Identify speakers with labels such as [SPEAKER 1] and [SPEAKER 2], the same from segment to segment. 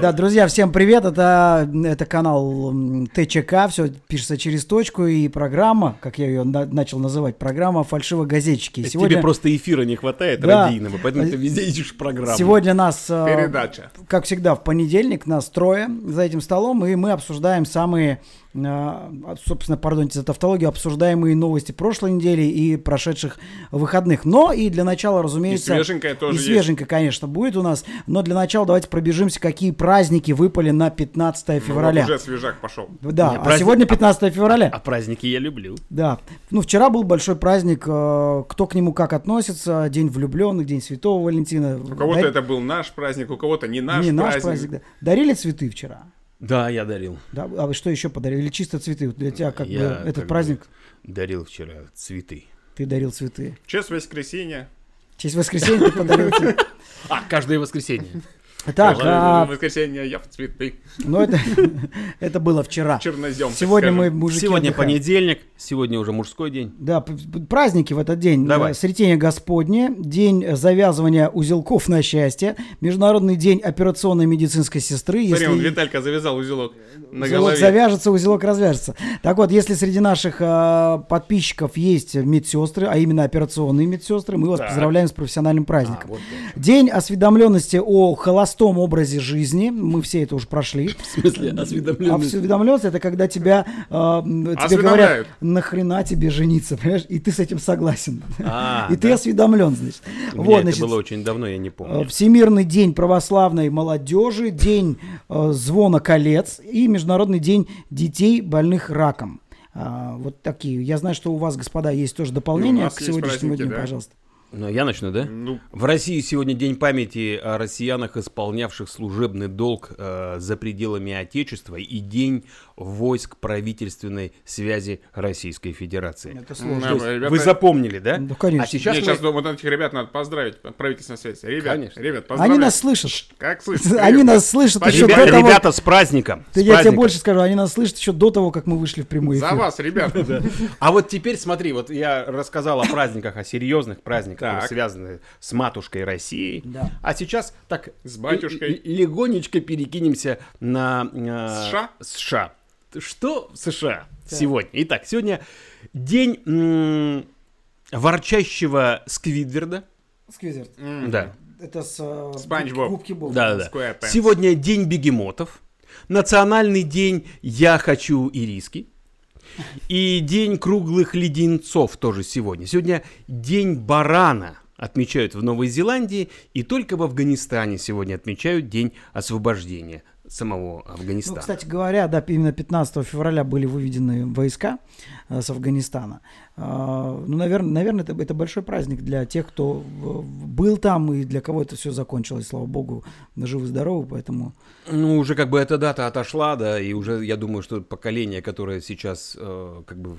[SPEAKER 1] Да, друзья, всем привет. Это, это канал ТЧК. Все пишется через точку. И программа, как я ее на- начал называть, программа «Фальшивогазетчики».
[SPEAKER 2] Тебе просто эфира не хватает
[SPEAKER 1] Да.
[SPEAKER 2] радийного, поэтому ты везде ищешь программу.
[SPEAKER 1] Сегодня нас, э,
[SPEAKER 3] Передача.
[SPEAKER 1] как всегда, в понедельник нас трое за этим столом, и мы обсуждаем самые, э, собственно, пардоньте за тавтологию, обсуждаемые новости прошлой недели и прошедших выходных. Но и для начала, разумеется...
[SPEAKER 3] И свеженькое тоже
[SPEAKER 1] И
[SPEAKER 3] есть.
[SPEAKER 1] свеженькое, конечно, будет у нас. Но для начала давайте пробежимся, какие праздники выпали на 15
[SPEAKER 3] Ну,
[SPEAKER 1] февраля.
[SPEAKER 3] вот уже свежак пошел.
[SPEAKER 1] Да,
[SPEAKER 2] Не,
[SPEAKER 1] а
[SPEAKER 2] праздник-
[SPEAKER 1] сегодня 15 февраля.
[SPEAKER 2] А праздники я люблю.
[SPEAKER 1] Да. Ну, вчера был большой праздник. э, Кто к нему как относится? День влюбленных, День Святого Валентина.
[SPEAKER 3] У кого-то это был наш праздник, у кого-то не наш
[SPEAKER 1] Не
[SPEAKER 3] праздник.
[SPEAKER 1] наш праздник, да. Дарили цветы вчера?
[SPEAKER 2] Да, я дарил.
[SPEAKER 1] Да? А вы что еще подарили? Или чисто цветы? Для тебя как
[SPEAKER 2] Я
[SPEAKER 1] бы этот
[SPEAKER 2] как бы
[SPEAKER 1] праздник
[SPEAKER 2] Дарил вчера цветы.
[SPEAKER 1] ты дарил цветы.
[SPEAKER 3] В честь воскресенья.
[SPEAKER 1] В честь воскресенья ты подарил цветы.
[SPEAKER 2] А, каждое воскресенье.
[SPEAKER 1] Так, а,
[SPEAKER 3] воскресенье я в цветы.
[SPEAKER 1] ну это, это было вчера.
[SPEAKER 3] Чернозем.
[SPEAKER 1] Сегодня мы, мужики,
[SPEAKER 2] Сегодня
[SPEAKER 1] отдыхаем.
[SPEAKER 2] понедельник, сегодня уже мужской день.
[SPEAKER 1] Да, праздники в этот день.
[SPEAKER 2] Давай.
[SPEAKER 1] Э, Сретение Господне, день завязывания узелков на счастье, Международный день операционной медицинской сестры.
[SPEAKER 3] Смотри, он
[SPEAKER 1] Если
[SPEAKER 3] Виталька завязал узелок на
[SPEAKER 1] узелок
[SPEAKER 3] голове.
[SPEAKER 1] завяжется, узелок развяжется. Так вот, если среди наших э, подписчиков есть медсестры, а именно операционные медсестры, мы вас
[SPEAKER 3] Так.
[SPEAKER 1] поздравляем с профессиональным
[SPEAKER 2] А,
[SPEAKER 1] праздником.
[SPEAKER 2] вот
[SPEAKER 1] День осведомленности о холостом образе жизни. Мы все это уже прошли.
[SPEAKER 2] В смысле, осведомленность.
[SPEAKER 1] Осведомленность это когда тебя э, тебе говорят, нахрена тебе жениться, понимаешь? И ты с этим согласен.
[SPEAKER 2] А,
[SPEAKER 1] И ты
[SPEAKER 2] да.
[SPEAKER 1] осведомлен, значит.
[SPEAKER 2] У
[SPEAKER 1] Вот,
[SPEAKER 2] это
[SPEAKER 1] значит,
[SPEAKER 2] было очень давно, я не
[SPEAKER 1] э,
[SPEAKER 2] помню.
[SPEAKER 1] Всемирный день православной молодежи, день э, звона колец и Международный день детей больных раком. А, вот такие. Я знаю, что у вас, господа, есть тоже дополнение к сегодняшнему дню,
[SPEAKER 3] да.
[SPEAKER 1] пожалуйста.
[SPEAKER 2] Ну, я начну, да?
[SPEAKER 3] Ну,
[SPEAKER 2] В России сегодня день памяти о россиянах, исполнявших служебный долг э, за пределами Отечества, и день войск правительственной связи Российской Федерации.
[SPEAKER 1] Это сложно.
[SPEAKER 2] Есть
[SPEAKER 3] ребята-
[SPEAKER 2] Вы запомнили, да?
[SPEAKER 1] Ну, конечно.
[SPEAKER 2] А сейчас
[SPEAKER 3] не,
[SPEAKER 2] мы-
[SPEAKER 3] сейчас вот этих ребят надо поздравить, правительственная связь. Ребят,
[SPEAKER 2] Конечно.
[SPEAKER 3] ребят, поздравляю.
[SPEAKER 1] Они нас слышат.
[SPEAKER 3] Как слышишь?
[SPEAKER 1] Они нас слышат еще
[SPEAKER 2] Ребя-
[SPEAKER 1] до того,
[SPEAKER 2] ребята, с праздником! С
[SPEAKER 1] я тебе больше скажу, они нас слышат еще до того, как мы вышли в прямой эфир.
[SPEAKER 3] За вас, ребят.
[SPEAKER 2] А вот теперь смотри, вот я рассказал о праздниках, о серьезных праздниках,
[SPEAKER 3] Так.
[SPEAKER 2] которые связаны с матушкой Россией.
[SPEAKER 1] Да.
[SPEAKER 2] А сейчас так
[SPEAKER 3] С батюшкой.
[SPEAKER 2] легонечко перекинемся на э,
[SPEAKER 3] США?
[SPEAKER 2] США. Что в США сегодня? Итак, сегодня день м, ворчащего Сквидверда.
[SPEAKER 1] Сквизерт.
[SPEAKER 2] Да.
[SPEAKER 1] Это с э,
[SPEAKER 3] Спанч Боб.
[SPEAKER 1] губки Боб.
[SPEAKER 2] Да, да, да. Сегодня день бегемотов. Национальный день «Я хочу ириски». И день круглых леденцов тоже сегодня. Сегодня день барана отмечают в Новой Зеландии. И только в Афганистане сегодня отмечают день освобождения самого
[SPEAKER 1] Ну,
[SPEAKER 2] Афганистана.
[SPEAKER 1] кстати говоря, да, именно 15 февраля были выведены войска э, с Афганистана. А, ну, наверное, наверное это, это большой праздник для тех, кто в- был там и для кого это все закончилось, слава богу, живы-здоровы, поэтому...
[SPEAKER 2] Ну, уже как бы эта дата отошла, да, и уже я думаю, что поколение, которое сейчас э, как бы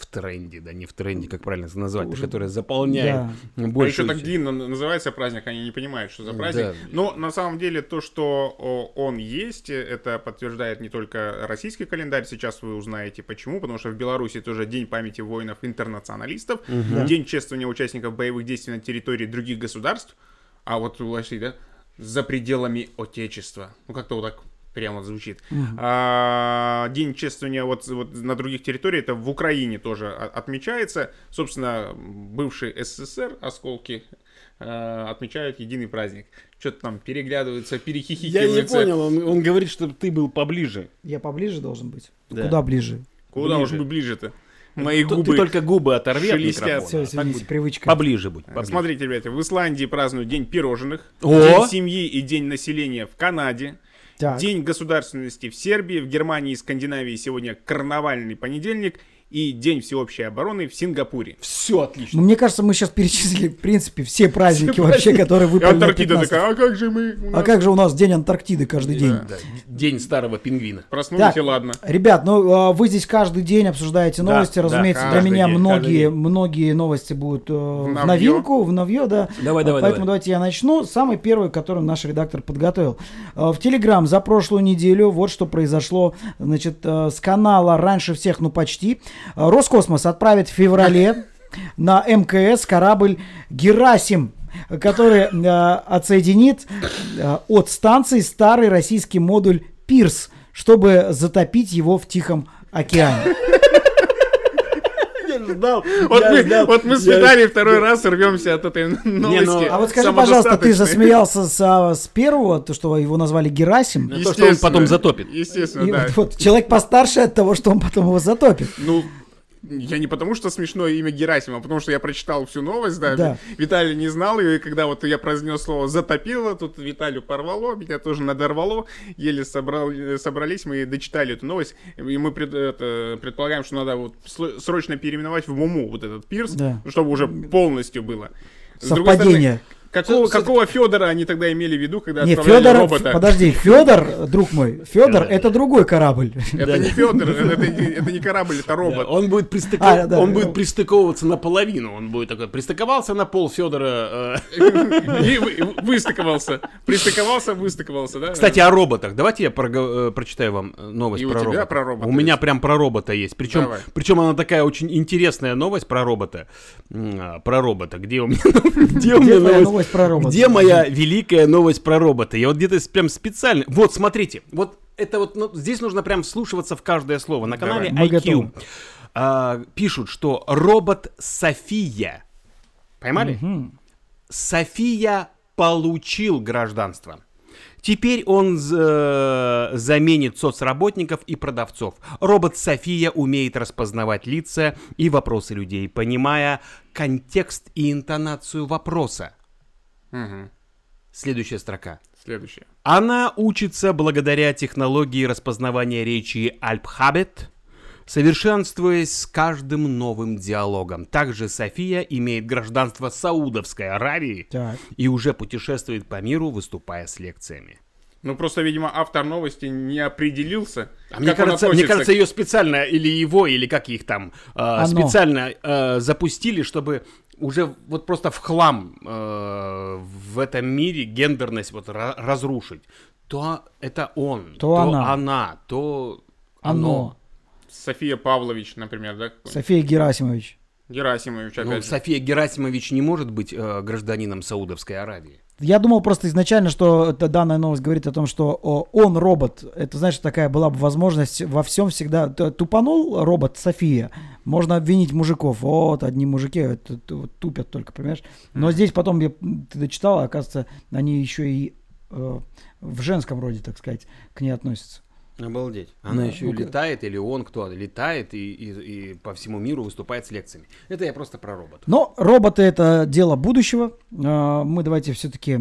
[SPEAKER 2] в тренде, да, не в тренде, как правильно это назвать,
[SPEAKER 1] Уже-
[SPEAKER 2] которое заполняет
[SPEAKER 3] А
[SPEAKER 2] больше.
[SPEAKER 3] еще так длинно называется праздник, они не понимают, что за праздник.
[SPEAKER 2] Да.
[SPEAKER 3] Но на самом деле то, что он есть, это подтверждает не только российский календарь. Сейчас вы узнаете почему. Потому что в Беларуси тоже День памяти воинов-интернационалистов, День чествования участников боевых действий на территории других государств. А вот вошли, да, за пределами Отечества. Ну как-то вот так прямо звучит. А, день чествования вот, вот на других территориях, это в Украине тоже отмечается. Собственно, бывший СССР, осколки, э, отмечают единый праздник. Что-то там переглядываются,
[SPEAKER 2] Я
[SPEAKER 3] перехихикиваются.
[SPEAKER 2] не понял, он, он говорит, что ты был поближе.
[SPEAKER 1] Я поближе должен быть?
[SPEAKER 2] Да.
[SPEAKER 1] Куда ближе?
[SPEAKER 3] Куда
[SPEAKER 2] Ближе.
[SPEAKER 3] уж ближе-то? Мои
[SPEAKER 2] Ты-
[SPEAKER 3] губы.
[SPEAKER 2] Ты только губы оторви от микрофона.
[SPEAKER 1] Все,
[SPEAKER 2] а
[SPEAKER 1] извините, привычка.
[SPEAKER 2] Поближе будь. поближе.
[SPEAKER 3] Смотрите, ребята, в Исландии празднуют День пирожных,
[SPEAKER 2] О!
[SPEAKER 3] День семьи и День населения в Канаде, День государственности в Сербии, в Германии и Скандинавии сегодня карнавальный понедельник и День всеобщей обороны в Сингапуре.
[SPEAKER 2] Все отлично.
[SPEAKER 1] Ну, мне кажется, мы сейчас перечислили, в принципе, все праздники
[SPEAKER 2] Все
[SPEAKER 1] вообще,
[SPEAKER 2] праздники.
[SPEAKER 1] которые выпали
[SPEAKER 3] Антарктида
[SPEAKER 1] 15.
[SPEAKER 3] такая, а как же мы? у
[SPEAKER 1] А
[SPEAKER 3] нас
[SPEAKER 1] как же у нас День Антарктиды каждый день?
[SPEAKER 2] Да, День старого пингвина.
[SPEAKER 3] Проснулись
[SPEAKER 1] Так.
[SPEAKER 3] и ладно.
[SPEAKER 1] Ребят, ну а, вы здесь каждый день обсуждаете
[SPEAKER 2] Да,
[SPEAKER 1] новости.
[SPEAKER 2] да,
[SPEAKER 1] Разумеется, для
[SPEAKER 3] каждый
[SPEAKER 1] меня
[SPEAKER 2] день,
[SPEAKER 1] многие, многие новости будут э, в новинку, в новье, да.
[SPEAKER 2] Давай, давай,
[SPEAKER 1] Поэтому
[SPEAKER 2] давай.
[SPEAKER 1] давайте я начну. Самый первый, который наш редактор подготовил. Э, В Телеграм за прошлую неделю вот что произошло. Значит, э, с канала раньше всех, ну почти. Роскосмос отправит в феврале на МКС корабль Герасим. который э, отсоединит э, от станции старый российский модуль «Пирс», чтобы затопить его в Тихом океане.
[SPEAKER 2] Я ждал.
[SPEAKER 3] Вот мы,
[SPEAKER 2] ждал,
[SPEAKER 3] вот мы с Виталием второй раз рвемся от этой новости.
[SPEAKER 1] А вот скажи, пожалуйста, ты засмеялся с, а, с первого, то, что его назвали Герасим?
[SPEAKER 2] То, что он потом затопит.
[SPEAKER 3] Естественно,
[SPEAKER 1] И
[SPEAKER 3] да.
[SPEAKER 1] вот, вот человек постарше от того, что он потом его затопит.
[SPEAKER 3] Ну, я не потому, что смешное имя Герасима, а потому что я прочитал всю новость, да.
[SPEAKER 1] Да.
[SPEAKER 3] Виталий не знал ее, и когда вот я произнес слово «затопило», тут Виталию порвало, меня тоже надорвало, еле собрал, э, собрались, мы дочитали эту новость, и мы пред- это, предполагаем, что надо вот срочно переименовать в Муму вот этот пирс,
[SPEAKER 1] Да.
[SPEAKER 3] чтобы уже полностью было. С другой
[SPEAKER 1] Совпадение.
[SPEAKER 3] стороны, Какого,
[SPEAKER 2] Всё-
[SPEAKER 3] какого Федора они тогда имели в виду, когда
[SPEAKER 1] Не,
[SPEAKER 3] отправляли
[SPEAKER 1] Федор,
[SPEAKER 3] робота?
[SPEAKER 1] подожди, Федор, друг мой, Федор это другой корабль.
[SPEAKER 3] Это не Федор, это, не- корабль, это робот.
[SPEAKER 2] он будет пристыков-
[SPEAKER 1] А,
[SPEAKER 2] он будет пристыковываться наполовину. Он будет такой, пристыковался на пол Федора. э.
[SPEAKER 3] И вы- выстыковался. Пристыковался, выстыковался, да?
[SPEAKER 2] Кстати, о роботах. Давайте я э, прочитаю вам э, новость про робота.
[SPEAKER 3] про робота
[SPEAKER 2] У меня прям про робота есть. Причем, причем она такая очень интересная новость про робота. А, Про робота. Где у меня, где у
[SPEAKER 1] Где
[SPEAKER 2] меня
[SPEAKER 1] твоя
[SPEAKER 2] новость?
[SPEAKER 1] Новость про робота?
[SPEAKER 2] Где моя великая новость про робота? Я вот где-то прям специально... Вот, смотрите. Вот это вот, ну, здесь нужно прям вслушиваться в каждое слово. На канале
[SPEAKER 1] Давай.
[SPEAKER 2] IQ а, пишут, что робот София... Поймали?
[SPEAKER 1] Мгм.
[SPEAKER 2] София получил гражданство. Теперь он з- заменит соцработников и продавцов. Робот София умеет распознавать лица и вопросы людей, понимая контекст и интонацию вопроса.
[SPEAKER 3] Мгм.
[SPEAKER 2] Следующая строка.
[SPEAKER 3] Следующее.
[SPEAKER 2] Она учится благодаря технологии распознавания речи Alphabet, совершенствуясь с каждым новым диалогом. Также София имеет гражданство Саудовской Аравии
[SPEAKER 1] Так.
[SPEAKER 2] и уже путешествует по миру, выступая с лекциями.
[SPEAKER 3] Ну, просто, видимо, автор новости не определился.
[SPEAKER 2] А мне кажется, мне кажется, ее специально или его, или как их там э, специально э, запустили, чтобы уже вот просто в хлам э, в этом мире гендерность вот ра- разрушить. То это он,
[SPEAKER 1] То она.
[SPEAKER 2] она, то
[SPEAKER 1] Оно.
[SPEAKER 2] оно.
[SPEAKER 3] София Павлович, например, да?
[SPEAKER 1] София Герасимович.
[SPEAKER 3] Герасимович,
[SPEAKER 2] Ну,
[SPEAKER 3] опять же.
[SPEAKER 2] София Герасимович не может быть э, гражданином Саудовской Аравии.
[SPEAKER 1] Я думал просто изначально, что эта данная новость говорит о том, что он робот. Это, знаешь, такая была бы возможность во всем всегда. Тупанул робот София. Можно обвинить мужиков. Вот, одни мужики это, вот тупят только, понимаешь? Но здесь потом я, ты дочитал, оказывается, они еще и э, в женском роде, так сказать, к ней относятся.
[SPEAKER 2] Обалдеть. Она
[SPEAKER 1] Да,
[SPEAKER 2] еще и
[SPEAKER 1] ну-ка.
[SPEAKER 2] летает, или он кто летает и, и- и по всему миру выступает с лекциями. Это я просто про робота.
[SPEAKER 1] Но роботы это дело будущего. Э, Мы давайте все-таки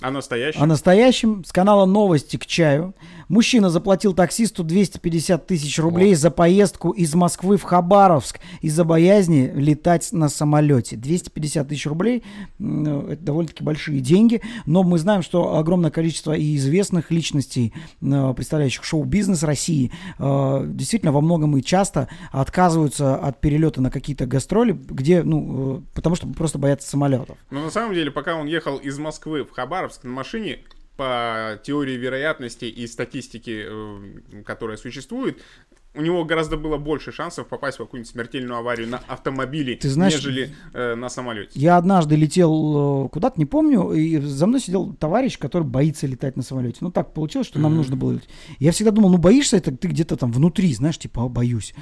[SPEAKER 3] А настоящий?
[SPEAKER 1] О настоящем с канала Новости к чаю. Мужчина заплатил таксисту 250 тысяч рублей за поездку из Москвы в Хабаровск из-за боязни летать на самолете. 250 тысяч рублей э, это довольно-таки большие деньги, но мы знаем, что огромное количество и известных личностей, э, представляющих шоу-бизнес России, э, действительно во многом и часто отказываются от перелета на какие-то гастроли, где, ну, потому что просто боятся самолетов.
[SPEAKER 3] Но на самом деле, пока он ехал из Москвы в Хабаровск на машине, по теории вероятности и статистике, э, которая существует, у него гораздо было больше шансов попасть в какую-нибудь смертельную аварию на автомобиле,
[SPEAKER 1] Ты знаешь,
[SPEAKER 3] нежели э, на самолете.
[SPEAKER 1] Я однажды летел э, куда-то, не помню, и за мной сидел товарищ, который боится летать на самолете. Ну, так получилось, что нам нужно было лететь. Я всегда думал, ну, боишься это ты где-то там внутри, знаешь, типа, «А, боюсь.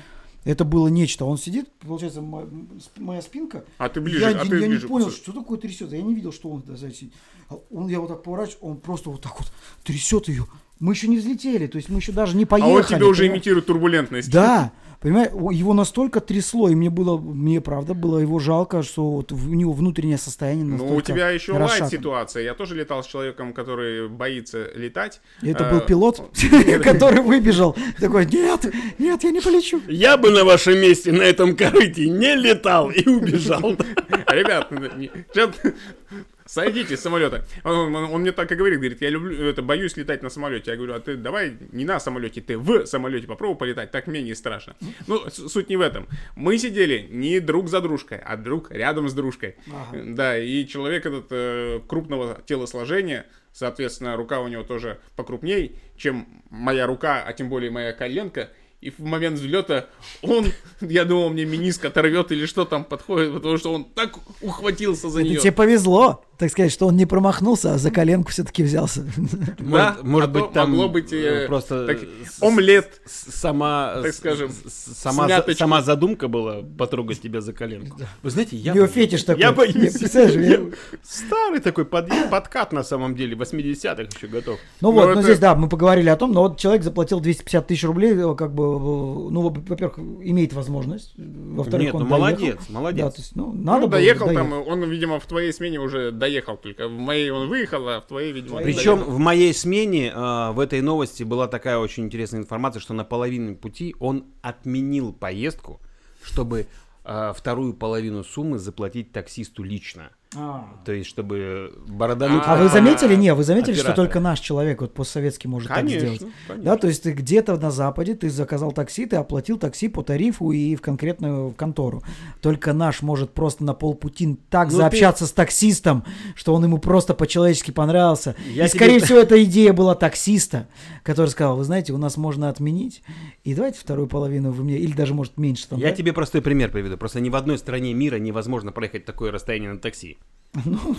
[SPEAKER 1] Это было нечто. Он сидит, получается, мо- сп- моя спинка.
[SPEAKER 3] А ты ближе,
[SPEAKER 1] я
[SPEAKER 3] а
[SPEAKER 1] не-
[SPEAKER 3] ты
[SPEAKER 1] я не
[SPEAKER 3] ближе.
[SPEAKER 1] понял, что такое трясет. Я не видел, что он сидит. А Он, я вот так поворачиваю, он просто вот так вот трясет ее. Мы еще не взлетели, то есть мы еще даже не
[SPEAKER 3] А
[SPEAKER 1] поехали.
[SPEAKER 3] он тебе уже
[SPEAKER 1] понимаешь?
[SPEAKER 3] имитирует турбулентность.
[SPEAKER 1] Да, понимаешь, его настолько трясло, и мне было, мне правда было его жалко, что вот у него внутреннее состояние настолько
[SPEAKER 3] Ну, у тебя еще лайт ситуация. Я тоже летал с человеком, который боится летать.
[SPEAKER 1] И Это
[SPEAKER 3] Э,
[SPEAKER 1] был пилот, который выбежал, такой, нет, нет, я не полечу.
[SPEAKER 2] Я бы на вашем месте на этом корыте не летал и убежал.
[SPEAKER 3] Ребят, сойдите с самолета. Он, он- он мне так и говорит, говорит, я люблю, это, боюсь летать на самолете. Я говорю, а ты давай не на самолете, ты в самолете попробуй полетать, так менее страшно. Ну, суть не в этом. Мы сидели не друг за дружкой, а друг рядом с дружкой. Да, и человек этот э, крупного телосложения, соответственно, рука у него тоже покрупней, чем моя рука, а тем более моя коленка. И в момент взлета он, я думал, мне миниск оторвет или что там подходит, потому что он так ухватился за
[SPEAKER 1] Это
[SPEAKER 3] нее.
[SPEAKER 1] тебе повезло, так сказать, что он не промахнулся, а за коленку все-таки взялся.
[SPEAKER 3] Да,
[SPEAKER 2] Может, может
[SPEAKER 3] а то
[SPEAKER 2] быть, там
[SPEAKER 3] могло быть, э,
[SPEAKER 2] э, просто
[SPEAKER 3] так, омлет.
[SPEAKER 2] сама,
[SPEAKER 3] так скажем,
[SPEAKER 2] сама, сама задумка была потрогать тебя за коленку. Вы знаете, я боюсь.
[SPEAKER 1] фетиш такой.
[SPEAKER 2] Я боюсь.
[SPEAKER 1] Я-
[SPEAKER 2] Старый такой под- подкат на самом деле, 80-х еще готов.
[SPEAKER 1] Ну
[SPEAKER 3] Ну,
[SPEAKER 1] вот, ну
[SPEAKER 3] это-
[SPEAKER 1] здесь, да, мы поговорили о том, но вот человек заплатил 250 тысяч рублей, э, как бы, ну, во- во-первых, имеет возможность, во-вторых,
[SPEAKER 2] Нет,
[SPEAKER 1] он
[SPEAKER 2] ну
[SPEAKER 1] доехал.
[SPEAKER 2] молодец, молодец.
[SPEAKER 1] Да, то есть, ну, надо
[SPEAKER 3] Ну,
[SPEAKER 1] было,
[SPEAKER 3] доехал
[SPEAKER 1] доехал.
[SPEAKER 3] там, он, видимо, в твоей смене уже доехал только. В моей он выехал, а в твоей, видимо,
[SPEAKER 2] Причем
[SPEAKER 3] доехал.
[SPEAKER 2] в моей смене э, в этой новости была такая очень интересная информация, что на половине пути он отменил поездку, чтобы э, вторую половину суммы заплатить таксисту лично.
[SPEAKER 1] А.
[SPEAKER 2] То есть, чтобы бородануть...
[SPEAKER 1] А вы заметили? Не, вы заметили, что
[SPEAKER 2] оператора.
[SPEAKER 1] только наш человек, вот постсоветский, может так
[SPEAKER 2] Конечно,
[SPEAKER 1] сделать?
[SPEAKER 2] конечно.
[SPEAKER 1] Да, то есть ты где-то на Западе, ты заказал такси, ты оплатил такси по тарифу и в конкретную контору. Только наш может просто на полпути так
[SPEAKER 2] Ну,
[SPEAKER 1] заобщаться с таксистом, что он ему просто по-человечески понравился.
[SPEAKER 2] Я
[SPEAKER 1] и,
[SPEAKER 2] тебе-
[SPEAKER 1] скорее всего, эта идея была таксиста, который сказал, вы знаете, у нас можно отменить, и давайте вторую половину вы мне, или даже, может, меньше там,
[SPEAKER 2] Я
[SPEAKER 1] да?
[SPEAKER 2] тебе простой пример приведу. Просто ни в одной стране мира невозможно проехать такое расстояние на такси.
[SPEAKER 1] Ну.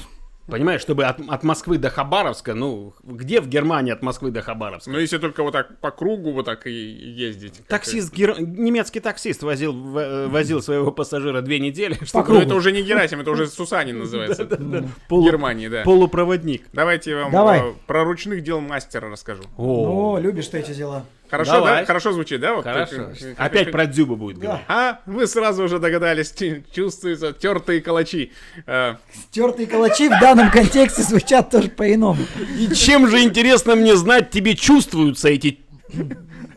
[SPEAKER 2] Понимаешь, чтобы от, от Москвы до Хабаровска, ну, где в Германии от Москвы до Хабаровска?
[SPEAKER 3] Ну, если только вот так по кругу вот так и ездить.
[SPEAKER 2] Таксист, гер- немецкий таксист возил, в- э, возил своего пассажира две недели,
[SPEAKER 3] это.
[SPEAKER 2] чтобы
[SPEAKER 3] Ну, это уже не Герасим, это уже Сусанин называется. В Германии, да.
[SPEAKER 2] полупроводник.
[SPEAKER 3] Давайте я вам
[SPEAKER 1] Давай.
[SPEAKER 3] э, про ручных дел мастера расскажу.
[SPEAKER 2] О,
[SPEAKER 1] О, любишь ты эти дела.
[SPEAKER 3] Хорошо,
[SPEAKER 2] Давай.
[SPEAKER 3] да? Хорошо звучит, да? Вот
[SPEAKER 2] хорошо.
[SPEAKER 3] так, э,
[SPEAKER 2] Опять
[SPEAKER 3] как-
[SPEAKER 2] про Дзюбу будет говорить.
[SPEAKER 3] А, вы сразу уже догадались, чу- чувствуются тертые калачи. Э,
[SPEAKER 1] Тертые калачи в данном контексте звучат тоже по-иному.
[SPEAKER 2] И чем же, интересно мне знать, тебе чувствуются эти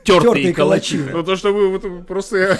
[SPEAKER 2] тертые калачи?
[SPEAKER 1] калачи.
[SPEAKER 3] Ну, то, что вы вот просто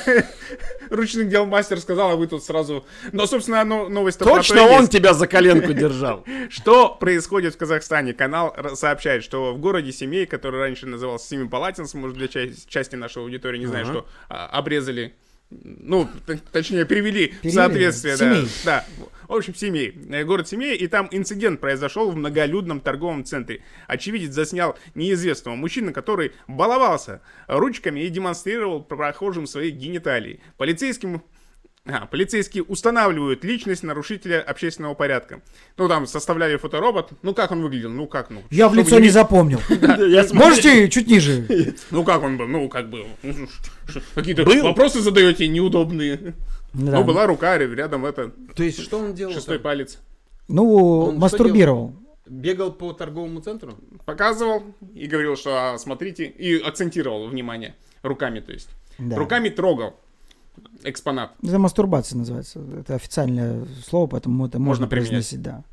[SPEAKER 3] ручных дел мастер сказал, а вы тут сразу... Но, собственно, новость
[SPEAKER 2] Точно он тебя за коленку держал.
[SPEAKER 3] Что происходит в Казахстане? Канал сообщает, что в городе Семей, который раньше назывался Семипалатинск, может, для ча- части нашей аудитории не знаю, что а, обрезали, ну, точнее, перевели, в соответствие, да. Да. В общем, Семей. Э, Город Семей, и там инцидент произошел в многолюдном торговом центре. Очевидец заснял неизвестного мужчину, который баловался ручками и демонстрировал прохожим свои гениталии. Полицейским а, полицейские устанавливают личность нарушителя общественного порядка. Ну, там составляли фоторобот. Ну, как он выглядел? Ну, как, ну...
[SPEAKER 1] Я в лицо не запомнил. Можете чуть ниже?
[SPEAKER 3] Ну, как он был? Ну, как был? Ну, Какие-то вопросы задаете неудобные.
[SPEAKER 1] Да.
[SPEAKER 3] Ну, была рука, рядом это,
[SPEAKER 2] То есть, что он делал?
[SPEAKER 3] шестой
[SPEAKER 2] там?
[SPEAKER 3] палец.
[SPEAKER 1] Ну,
[SPEAKER 2] Он что
[SPEAKER 1] мастурбировал.
[SPEAKER 2] Бегал по торговому центру?
[SPEAKER 3] Показывал и говорил, что а, смотрите, и акцентировал внимание. Руками, то есть.
[SPEAKER 1] Да.
[SPEAKER 3] Руками трогал экспонат.
[SPEAKER 1] Это мастурбация называется. Это официальное слово, поэтому это можно,
[SPEAKER 3] Можно применять.
[SPEAKER 1] произносить, да.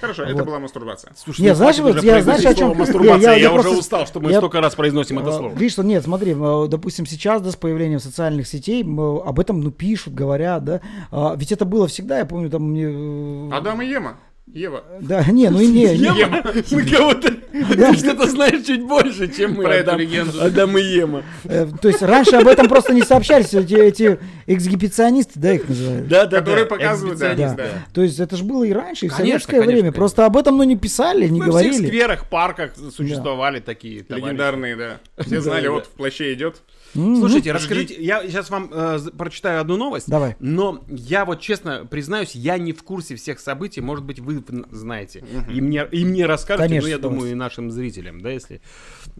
[SPEAKER 3] Хорошо,
[SPEAKER 1] Вот.
[SPEAKER 3] это была мастурбация.
[SPEAKER 2] Слушай,
[SPEAKER 1] Не,
[SPEAKER 2] ну,
[SPEAKER 1] знаешь, вот
[SPEAKER 2] уже
[SPEAKER 1] я- знаешь, о чем-
[SPEAKER 2] мастурбация.
[SPEAKER 1] я-
[SPEAKER 2] Я,
[SPEAKER 1] я
[SPEAKER 2] уже
[SPEAKER 1] просто-
[SPEAKER 2] устал, что мы
[SPEAKER 1] я-
[SPEAKER 2] столько раз произносим это
[SPEAKER 1] А,
[SPEAKER 2] слово.
[SPEAKER 1] Видишь, что нет, смотри, э, допустим, сейчас, да, с появлением социальных сетей м, об этом, ну, пишут, говорят, да. А, Ведь это было всегда, я помню, там мне... э,
[SPEAKER 3] Адам и Ема. Ева.
[SPEAKER 1] Да, не, ну и не, не.
[SPEAKER 2] Ема? Мы кого-то...
[SPEAKER 1] Да.
[SPEAKER 2] Ты что-то знаешь чуть больше, чем мы.
[SPEAKER 3] Про эту
[SPEAKER 2] Адам-
[SPEAKER 3] легенду.
[SPEAKER 2] Адам и Ема.
[SPEAKER 1] Э, То есть раньше об этом просто не сообщались, эти, эти эксгибиционисты, да, их называют.
[SPEAKER 2] Да, да,
[SPEAKER 3] Которые
[SPEAKER 2] да.
[SPEAKER 3] показывают, да.
[SPEAKER 1] То есть это же было и раньше, и в
[SPEAKER 2] Конечно,
[SPEAKER 1] советское
[SPEAKER 2] конечно,
[SPEAKER 1] время.
[SPEAKER 2] конечно.
[SPEAKER 1] Просто об этом, ну, не писали, не говорили.
[SPEAKER 2] скверах, парках существовали такие товарищи.
[SPEAKER 3] Легендарные, да. Все знали,
[SPEAKER 2] Да,
[SPEAKER 3] вот
[SPEAKER 2] да.
[SPEAKER 3] в плаще идет.
[SPEAKER 1] М,
[SPEAKER 2] Слушайте, расскажите, я сейчас вам э, прочитаю одну новость.
[SPEAKER 1] Давай.
[SPEAKER 2] Но я вот честно признаюсь, я не в курсе всех событий. Может быть, вы знаете. И мне, и мне расскажете,
[SPEAKER 1] Конечно,
[SPEAKER 2] ну, я думаю, и нашим зрителям, да, если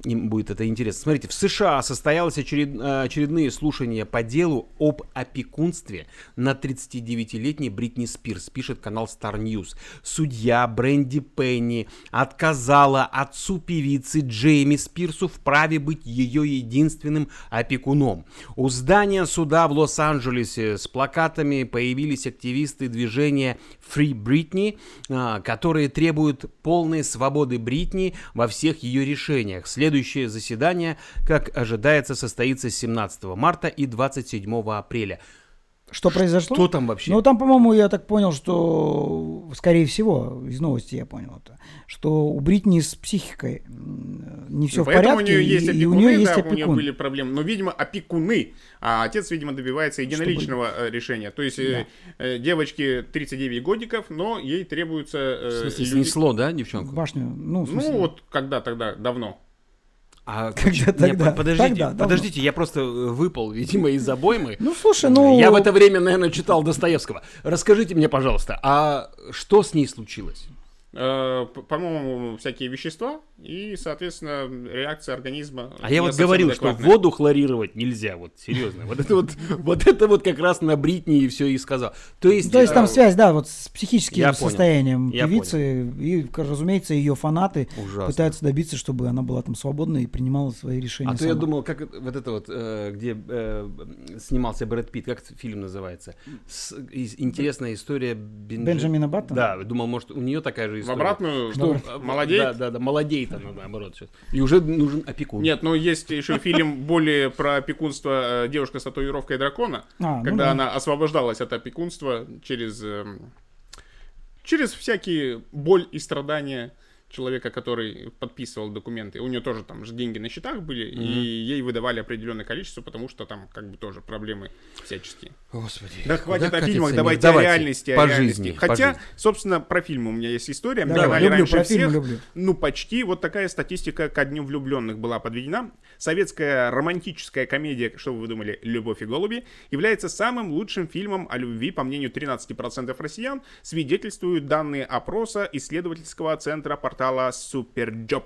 [SPEAKER 2] им будет это интересно. Смотрите, в США состоялось очеред- э, очередные слушания по делу об опекунстве на 39-летней Бритни Спирс, пишет канал Star News. Судья Бренди Пенни отказала отцу певицы Джейми Спирсу в праве быть ее единственным опекуном. У здания суда в Лос-Анджелесе с плакатами появились активисты движения Free Britney, а, которые требуют полной свободы Бритни во всех ее решениях. Следующее заседание, как ожидается, состоится 17 марта и 27 апреля.
[SPEAKER 1] Что произошло?
[SPEAKER 2] Что там вообще?
[SPEAKER 1] Ну, там, по-моему, я так понял, что, скорее всего, из новости я понял это, что у Бритни с психикой не все в
[SPEAKER 3] Поэтому
[SPEAKER 1] порядке,
[SPEAKER 3] у нее есть
[SPEAKER 1] и, и у
[SPEAKER 3] опекуны,
[SPEAKER 1] нее есть
[SPEAKER 3] да, у нее
[SPEAKER 1] опекун.
[SPEAKER 3] были проблемы. Но, видимо, опекуны. А отец, видимо, добивается единоличного э, решения. То есть э, э, девочке 39 годиков, но ей требуется... э,
[SPEAKER 2] В смысле,
[SPEAKER 3] люди-
[SPEAKER 2] снесло, да, девчонку?
[SPEAKER 1] Башню, ну, в смысле,
[SPEAKER 3] Ну, вот когда тогда, давно.
[SPEAKER 2] А
[SPEAKER 1] Когда тогда?
[SPEAKER 2] по- подождите,
[SPEAKER 1] Тогда, давно.
[SPEAKER 2] подождите, я просто э, выпал, видимо, из обоймы.
[SPEAKER 1] Ну, слушай, ну...
[SPEAKER 2] Я в это время, наверное, читал Достоевского. Расскажите мне, пожалуйста, а что с ней случилось?
[SPEAKER 3] Э, По-моему, всякие вещества и, соответственно, реакция организма.
[SPEAKER 2] А я вот говорил, что
[SPEAKER 3] адекватная.
[SPEAKER 2] воду хлорировать нельзя, вот серьезно. Вот это вот, вот это вот как раз на Бритни и все и сказал. То есть,
[SPEAKER 1] То есть там
[SPEAKER 2] э,
[SPEAKER 1] связь, да, вот с психическим
[SPEAKER 2] Я понял.
[SPEAKER 1] состоянием
[SPEAKER 2] Я
[SPEAKER 1] певицы. И, разумеется, ее фанаты
[SPEAKER 2] Ужасно.
[SPEAKER 1] пытаются добиться, чтобы она была там свободна и принимала свои решения
[SPEAKER 2] А то я
[SPEAKER 1] сама.
[SPEAKER 2] думал, как это- вот это вот, э, где снимался Брэд Питт, как фильм называется? С- интересная история Бенджи-
[SPEAKER 1] Бенджамина Баттона?
[SPEAKER 2] Да, думал, может, у нее такая же
[SPEAKER 3] В
[SPEAKER 2] история.
[SPEAKER 3] обратную,
[SPEAKER 2] Что,
[SPEAKER 3] молодеет?
[SPEAKER 2] Да, да, да, молодеет она, наоборот, сейчас. И уже нужен опекун.
[SPEAKER 3] Нет, ну есть еще фильм более про опекунство э, девушка с татуировкой дракона,
[SPEAKER 1] А, ну
[SPEAKER 3] когда
[SPEAKER 1] да.
[SPEAKER 3] она освобождалась от опекунства через эм, через всякие боль и страдания человека, который подписывал документы. У нее тоже там же деньги на счетах были, и ей выдавали определенное количество, потому что там как бы тоже проблемы всяческие.
[SPEAKER 2] Господи.
[SPEAKER 3] Да хватит о фильмах, давайте,
[SPEAKER 2] мир?
[SPEAKER 3] о реальности, о
[SPEAKER 2] по
[SPEAKER 3] реальности.
[SPEAKER 2] жизни, по
[SPEAKER 3] Хотя,
[SPEAKER 2] жизни.
[SPEAKER 3] собственно, про фильмы у меня есть история. На
[SPEAKER 1] Давай,
[SPEAKER 3] канале
[SPEAKER 1] люблю,
[SPEAKER 3] раньше
[SPEAKER 1] про
[SPEAKER 3] всех,
[SPEAKER 1] люблю.
[SPEAKER 3] ну, почти вот такая статистика ко Дню влюбленных была подведена. Советская романтическая комедия, что вы думали, «Любовь и голуби», является самым лучшим фильмом о любви, по мнению 13% россиян, свидетельствуют данные опроса исследовательского центра портала Superjob.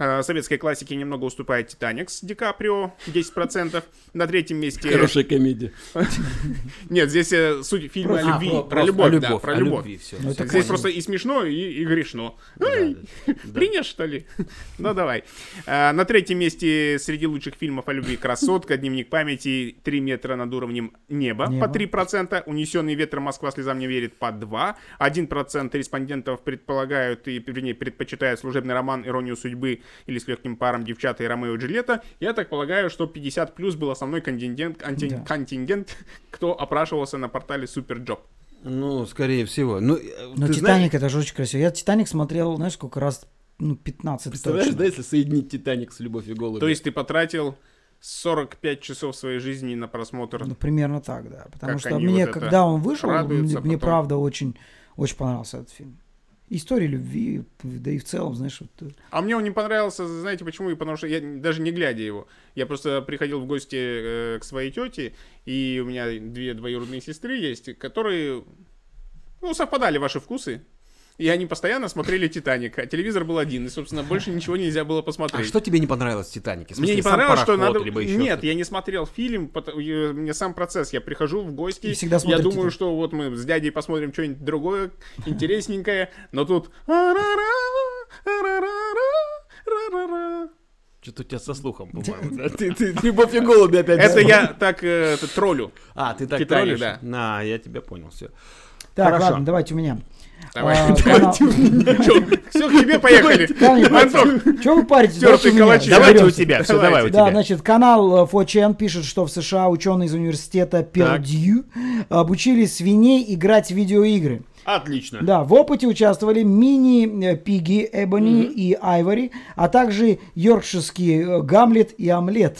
[SPEAKER 3] Э, Советской классике немного уступает «Титаник» с Ди Каприо, 10%. На третьем месте...
[SPEAKER 2] Хорошая комедия.
[SPEAKER 3] Нет, здесь э, суть фильма о любви, про, любовь, да, про любовь.
[SPEAKER 1] Ну,
[SPEAKER 3] Здесь просто и смешно, и, грешно.
[SPEAKER 2] Да.
[SPEAKER 3] Принят, что ли? Ну, давай. А, На третьем месте среди лучших фильмов о любви «Красотка», «Дневник памяти», «Три метра над уровнем неба» по 3%, «Унесенный ветром Москва слезам не верит» по 2%, 1% респондентов предполагают и, вернее, предпочитают служебный роман «Иронию судьбы» или «С легким паром девчата» и «Ромео и Джульетта». Я так полагаю, что 50 плюс был основной контингент, анти-
[SPEAKER 1] Да.
[SPEAKER 3] контингент, кто опрашивался на портале Superjob.
[SPEAKER 2] Ну, скорее всего. Ну, э,
[SPEAKER 1] Но «Титаник»
[SPEAKER 2] знаешь,
[SPEAKER 1] это же очень красиво. Я «Титаник» смотрел, знаешь, сколько раз? Ну, 15
[SPEAKER 2] представляешь,
[SPEAKER 1] точно.
[SPEAKER 2] да, если соединить Титаник с Любовь и голуби?
[SPEAKER 3] То есть ты потратил 45 часов своей жизни на просмотр
[SPEAKER 1] Ну, примерно так, да. Потому
[SPEAKER 3] Как
[SPEAKER 1] что мне,
[SPEAKER 3] вот
[SPEAKER 1] когда он вышел, мне, мне правда очень, очень понравился этот фильм. История любви, да и в целом, знаешь, вот, э,
[SPEAKER 3] А мне он не понравился, знаете почему? И Потому что я даже не глядя его. Я просто приходил в гости э, к своей тете, и у меня две двоюродные сестры есть, которые, ну, совпадали ваши вкусы. И они постоянно смотрели «Титаник», а телевизор был один, и, собственно, больше ничего нельзя было
[SPEAKER 2] А
[SPEAKER 3] посмотреть.
[SPEAKER 2] что тебе не понравилось в Титанике? В
[SPEAKER 3] Мне
[SPEAKER 2] смысле,
[SPEAKER 3] не понравилось, что надо...
[SPEAKER 2] либо еще
[SPEAKER 3] Нет, я не смотрел фильм, э, мне сам процесс. Я прихожу в гости,
[SPEAKER 1] И всегда
[SPEAKER 3] я думаю,
[SPEAKER 1] «Титаник».
[SPEAKER 3] что вот мы с дядей посмотрим что-нибудь другое, интересненькое, но тут...
[SPEAKER 2] Что-то у тебя со слухом, по-моему. да? Ты, ты Любовь и голуби опять.
[SPEAKER 3] Это я так э, троллю.
[SPEAKER 2] А, ты так
[SPEAKER 3] Титаник,
[SPEAKER 2] троллишь?
[SPEAKER 3] да.
[SPEAKER 2] На, я тебя понял, все.
[SPEAKER 1] Так,
[SPEAKER 2] Хорошо.
[SPEAKER 1] ладно, давайте у меня.
[SPEAKER 3] Давай.
[SPEAKER 1] А,
[SPEAKER 3] Все, к тебе поехали. Антон,
[SPEAKER 1] Чего вы паритесь? Давайте у.
[SPEAKER 2] Давайте у тебя, все, давай у
[SPEAKER 1] Да,
[SPEAKER 2] тебя.
[SPEAKER 1] значит, канал э, 4chan пишет, что в США ученые из университета Пердью обучили свиней играть в видеоигры.
[SPEAKER 3] Отлично.
[SPEAKER 1] Да, в опыте участвовали мини-пиги Эбони и Айвори, а также йоркширский э, Гамлет и Омлет.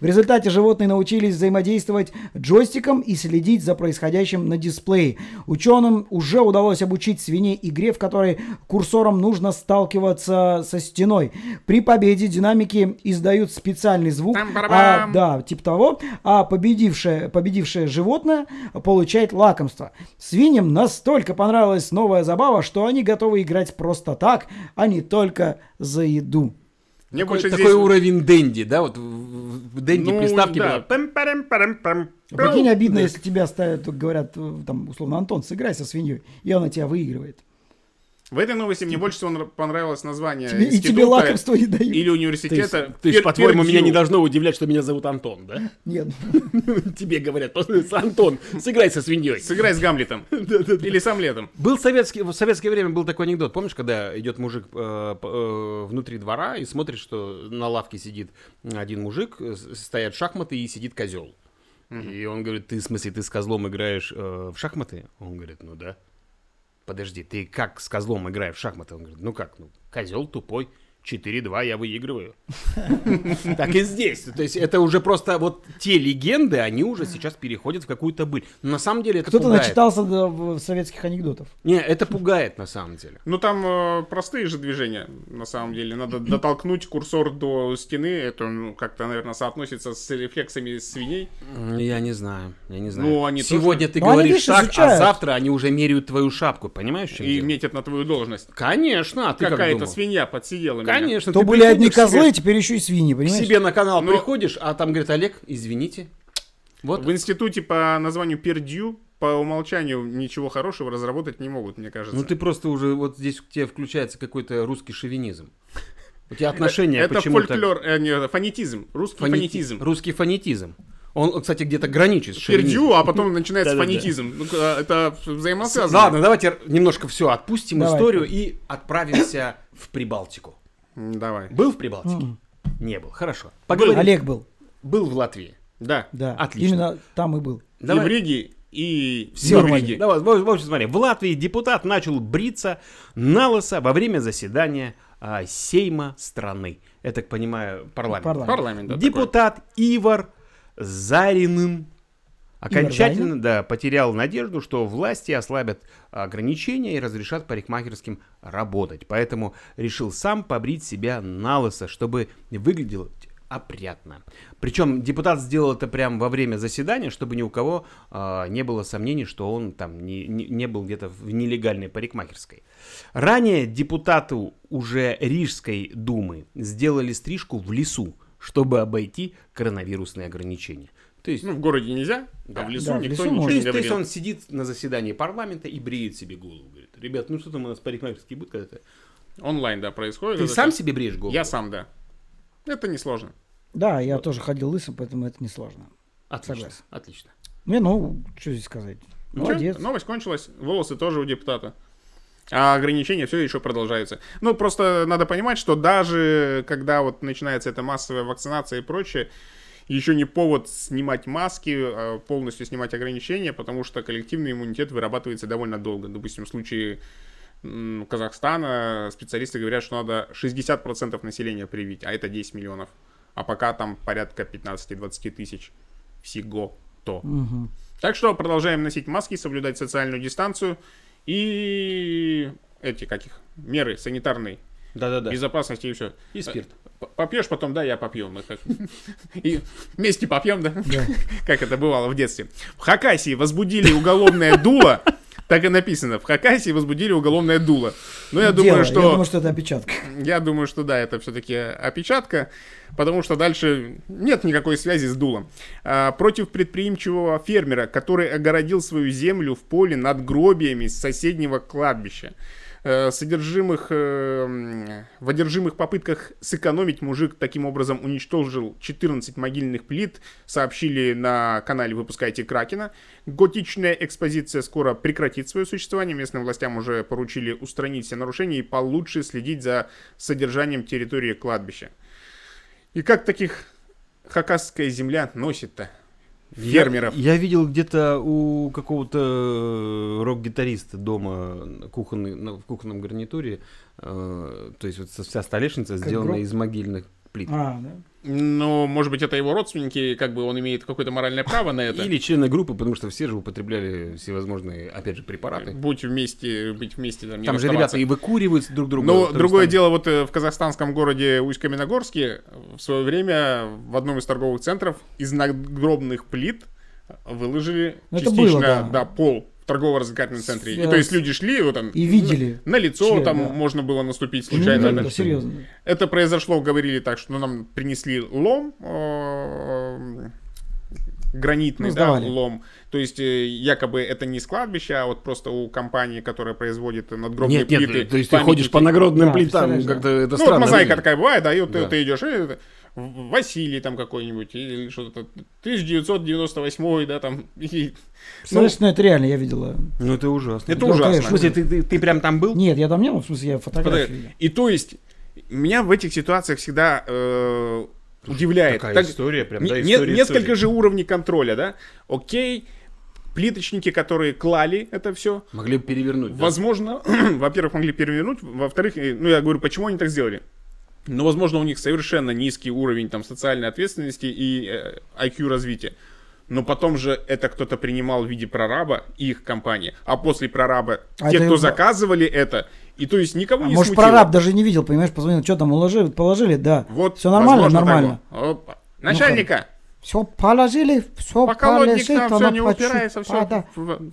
[SPEAKER 1] В результате животные научились взаимодействовать джойстиком и следить за происходящим на дисплее. Ученым уже удалось обучить свиней игре, в которой курсором нужно сталкиваться со стеной. При победе динамики издают специальный звук, а, да, типа того, а победившее, победившее животное получает лакомство. Свиньям настолько понравилась новая забава, что они готовы играть просто так, а не только за еду.
[SPEAKER 3] Мне
[SPEAKER 2] Такой,
[SPEAKER 3] больше
[SPEAKER 2] такой
[SPEAKER 3] здесь...
[SPEAKER 2] уровень Дэнди, да? Вот в Дэнди
[SPEAKER 3] Ну,
[SPEAKER 2] приставки
[SPEAKER 3] да. Пам-парам-парам-пам.
[SPEAKER 1] Прикинь, обидно,
[SPEAKER 2] Да.
[SPEAKER 1] если тебя ставят, говорят, там, условно, Антон, сыграй со свиньей, и она тебя выигрывает.
[SPEAKER 3] В этой новости мне больше всего нра- понравилось название
[SPEAKER 1] Тебе- и тебе лакомство не дают.
[SPEAKER 3] или
[SPEAKER 2] То
[SPEAKER 3] университета.
[SPEAKER 2] есть, то есть, по-твоему, меня не должно удивлять, что меня зовут Антон, да?
[SPEAKER 1] Нет.
[SPEAKER 2] Тебе говорят, просто Антон, сыграй со свиньей.
[SPEAKER 3] Сыграй с Гамлетом. Или с Омлетом.
[SPEAKER 2] Был советский, в советское время был такой анекдот. Помнишь, когда идет мужик э, э, внутри двора и смотрит, что на лавке сидит один мужик, э, стоят шахматы и сидит козел. И он говорит, ты в смысле, ты с козлом играешь э, в шахматы? Он говорит, ну да. Подожди, ты как с козлом играешь в шахматы? Он говорит, ну как, ну козел тупой. 4-2 я выигрываю. Так и здесь. То есть это уже просто вот те легенды, они уже сейчас переходят в какую-то быль. На самом деле это
[SPEAKER 1] Кто-то начитался советских анекдотов.
[SPEAKER 2] Не, это пугает на самом деле.
[SPEAKER 3] Ну там э, простые же движения, на самом деле. Надо дотолкнуть курсор до стены. Это ну, как-то, наверное, соотносится с рефлексами свиней.
[SPEAKER 2] Я не знаю, я не знаю.
[SPEAKER 3] Ну, они
[SPEAKER 2] Сегодня ты
[SPEAKER 1] Ну,
[SPEAKER 2] говоришь шаг, а завтра они уже меряют твою шапку, понимаешь?
[SPEAKER 3] И метят на твою должность.
[SPEAKER 2] Конечно, а ты
[SPEAKER 3] Какая-то свинья подсидела.
[SPEAKER 2] Конечно,
[SPEAKER 1] То были одни козлы,
[SPEAKER 2] себе-
[SPEAKER 1] теперь еще и свиньи,
[SPEAKER 2] к
[SPEAKER 1] понимаешь?
[SPEAKER 2] себе на канал
[SPEAKER 3] Но-
[SPEAKER 2] приходишь, а там говорит, Олег, извините. Вот.
[SPEAKER 3] В институте по названию Пердью по умолчанию ничего хорошего разработать не могут, мне кажется.
[SPEAKER 2] Ну ты просто уже, вот здесь к тебе включается какой-то русский шовинизм. У тебя отношения
[SPEAKER 3] это
[SPEAKER 2] почему-то...
[SPEAKER 3] фольклор, э, не, фонетизм, русский
[SPEAKER 2] фонети-
[SPEAKER 3] фонетизм.
[SPEAKER 2] Русский фонетизм. Он, кстати, где-то граничит с.
[SPEAKER 3] Пердью, а потом начинается фонетизм. Ну, э, это взаимосвязано.
[SPEAKER 2] Ладно, давайте немножко все отпустим
[SPEAKER 1] Давай.
[SPEAKER 2] историю и отправимся в Прибалтику.
[SPEAKER 3] Давай.
[SPEAKER 2] Был в Прибалтике?
[SPEAKER 1] М.
[SPEAKER 2] Не был. Хорошо. Поговорим.
[SPEAKER 1] Олег был,
[SPEAKER 2] Был в Латвии.
[SPEAKER 3] Да.
[SPEAKER 1] да.
[SPEAKER 2] Отлично.
[SPEAKER 1] Именно там и был.
[SPEAKER 2] Давай.
[SPEAKER 3] И в Риге, и в. Риге.
[SPEAKER 2] Давай, в в общем, смотри. В Латвии депутат начал бриться на лысо во время заседания а, Сейма страны. Я так понимаю, парламент.
[SPEAKER 1] Парламент.
[SPEAKER 3] Парламент, да,
[SPEAKER 2] Депутат Ивар Заринин окончательно да, потерял надежду, что власти ослабят ограничения и разрешат парикмахерским работать. Поэтому решил сам побрить себя на лысо, чтобы выглядело опрятно. Причем депутат сделал это прямо во время заседания, чтобы ни у кого а, не было сомнений, что он там не, не- не был где-то в нелегальной парикмахерской. Ранее депутату уже Рижской думы сделали стрижку в лесу, чтобы обойти коронавирусные ограничения. То есть,
[SPEAKER 3] Ну, в городе нельзя,
[SPEAKER 2] Да.
[SPEAKER 3] а в лесу
[SPEAKER 1] Да, в
[SPEAKER 3] никто
[SPEAKER 1] лесу
[SPEAKER 3] ничего
[SPEAKER 1] можно.
[SPEAKER 3] не
[SPEAKER 2] есть, то есть
[SPEAKER 3] говорил.
[SPEAKER 2] он сидит на заседании парламента и бреет себе голову. Говорит, ребят, ну что там у нас парикмахерский будет когда-то?
[SPEAKER 3] Онлайн, да, происходит.
[SPEAKER 2] Ты сам себе бреешь голову?
[SPEAKER 3] Я сам, да. Это несложно.
[SPEAKER 1] Да, я тоже ходил лысым, поэтому это несложно.
[SPEAKER 2] Отлично,
[SPEAKER 1] Согласен.
[SPEAKER 2] отлично.
[SPEAKER 1] Не, ну, что здесь сказать.
[SPEAKER 3] Ничего,
[SPEAKER 1] Молодец.
[SPEAKER 3] новость кончилась, волосы тоже у депутата. А ограничения все еще продолжаются. Ну, просто надо понимать, что даже когда вот начинается эта массовая вакцинация и прочее, еще не повод снимать маски, а полностью снимать ограничения, потому что коллективный иммунитет вырабатывается довольно долго. Допустим, в случае Казахстана специалисты говорят, что надо 60% населения привить, а это 10 миллионов. А пока там порядка 15-20 тысяч всего-то.
[SPEAKER 1] Мгм.
[SPEAKER 3] Так что продолжаем носить маски, соблюдать социальную дистанцию и эти каких меры санитарные
[SPEAKER 2] Да-да-да.
[SPEAKER 3] безопасности и все.
[SPEAKER 2] И спирт.
[SPEAKER 3] Попьешь потом, да, я попью. Мы как- И вместе попьем, да?
[SPEAKER 1] Да.
[SPEAKER 3] Как это бывало в детстве. В Хакасии возбудили уголовное дуло. Так и написано. В Хакасии возбудили уголовное дуло. Но я
[SPEAKER 1] Дело.
[SPEAKER 3] думаю, что...
[SPEAKER 1] Я думаю, что это опечатка.
[SPEAKER 3] Я думаю, что да, это все-таки опечатка, потому что дальше нет никакой связи с дулом. А, против предприимчивого фермера, который огородил свою землю в поле над гробиями с соседнего кладбища. Э, Содержимых, э, в одержимых попытках сэкономить мужик таким образом уничтожил 14 могильных плит, сообщили на канале «Выпускайте Кракена». Готичная экспозиция скоро прекратит свое существование. Местным властям уже поручили устранить все нарушения и получше следить за содержанием территории кладбища. И как таких хакасская земля носит-то? Фермеров.
[SPEAKER 2] Я, я видел где-то у какого-то э, рок-гитариста дома кухонный, на- в кухонном гарнитуре, э, то есть вот вся столешница сделана
[SPEAKER 1] гроб?
[SPEAKER 2] из могильных плит.
[SPEAKER 1] А, да.
[SPEAKER 3] Ну, может быть, это его родственники, как бы он имеет какое-то моральное право на это.
[SPEAKER 2] Или члены группы, потому что все же употребляли всевозможные, опять же, препараты.
[SPEAKER 3] Будь вместе, быть вместе, там, не
[SPEAKER 2] Там же ребята и выкуривают друг друга.
[SPEAKER 3] Но другое
[SPEAKER 2] там-
[SPEAKER 3] дело, вот э, в казахстанском городе Усть-Каменогорске в свое время в одном из торговых центров из надгробных плит выложили
[SPEAKER 1] Ну, это
[SPEAKER 3] частично
[SPEAKER 1] было, да.
[SPEAKER 3] пол в торгово-развлекательном центре. И то есть люди шли вот там
[SPEAKER 1] И видели.
[SPEAKER 3] на лицо,
[SPEAKER 1] член,
[SPEAKER 3] там
[SPEAKER 1] да.
[SPEAKER 3] можно было наступить
[SPEAKER 1] Ну,
[SPEAKER 3] случайно.
[SPEAKER 1] да,
[SPEAKER 3] да.
[SPEAKER 1] серьезно.
[SPEAKER 3] Это произошло, говорили так, что ну, нам принесли лом, э, гранитный,
[SPEAKER 1] Ну,
[SPEAKER 3] да, лом. То есть э, якобы это не с кладбища, а вот просто у компании, которая производит надгробные
[SPEAKER 2] Нет, нет,
[SPEAKER 3] плиты.
[SPEAKER 2] то есть ты ходишь по наградным
[SPEAKER 1] Да,
[SPEAKER 2] плитам, как-то это
[SPEAKER 3] Ну, вот
[SPEAKER 2] странно.
[SPEAKER 3] мозаика
[SPEAKER 2] выглядит.
[SPEAKER 3] такая бывает, да, и вот
[SPEAKER 2] Да.
[SPEAKER 3] ты, ты идешь, в- Василий там какой-нибудь, или что-то, 1998, да, там, и-
[SPEAKER 1] Представляешь, ну это реально, я видела.
[SPEAKER 2] Ну это ужасно.
[SPEAKER 3] Это
[SPEAKER 1] Да,
[SPEAKER 3] ужасно.
[SPEAKER 1] конечно.
[SPEAKER 2] В смысле, ты, ты, ты прям там был?
[SPEAKER 1] Нет, я там не был, в смысле, я фотографии.
[SPEAKER 3] И то есть, меня в этих ситуациях всегда э, удивляет.
[SPEAKER 2] Такая
[SPEAKER 3] Так-
[SPEAKER 2] история, прям,
[SPEAKER 3] Не-
[SPEAKER 2] да, история
[SPEAKER 3] несколько
[SPEAKER 2] истории.
[SPEAKER 3] же уровней контроля, да? Окей, плиточники, которые клали это все,
[SPEAKER 2] Могли бы перевернуть. да?
[SPEAKER 3] возможно, во-первых, могли перевернуть, во-вторых, э, ну я говорю, почему они так сделали? Но, возможно, у них совершенно низкий уровень там социальной ответственности и э, IQ развития. Но потом же это кто-то принимал в виде прораба, их компания. А после прораба
[SPEAKER 1] А
[SPEAKER 3] те,
[SPEAKER 1] это
[SPEAKER 3] кто заказывали это, и то есть никого
[SPEAKER 1] А
[SPEAKER 3] не
[SPEAKER 1] может,
[SPEAKER 3] смутило.
[SPEAKER 1] прораб даже не видел, понимаешь, позвонил, что там уложили, положили, да.
[SPEAKER 3] Вот,
[SPEAKER 1] Все нормально,
[SPEAKER 3] возможно,
[SPEAKER 1] нормально.
[SPEAKER 3] Опа. Начальника,
[SPEAKER 1] Все положили, все
[SPEAKER 3] поколотник
[SPEAKER 1] полежит,
[SPEAKER 3] там все не упирается, все
[SPEAKER 1] а, да.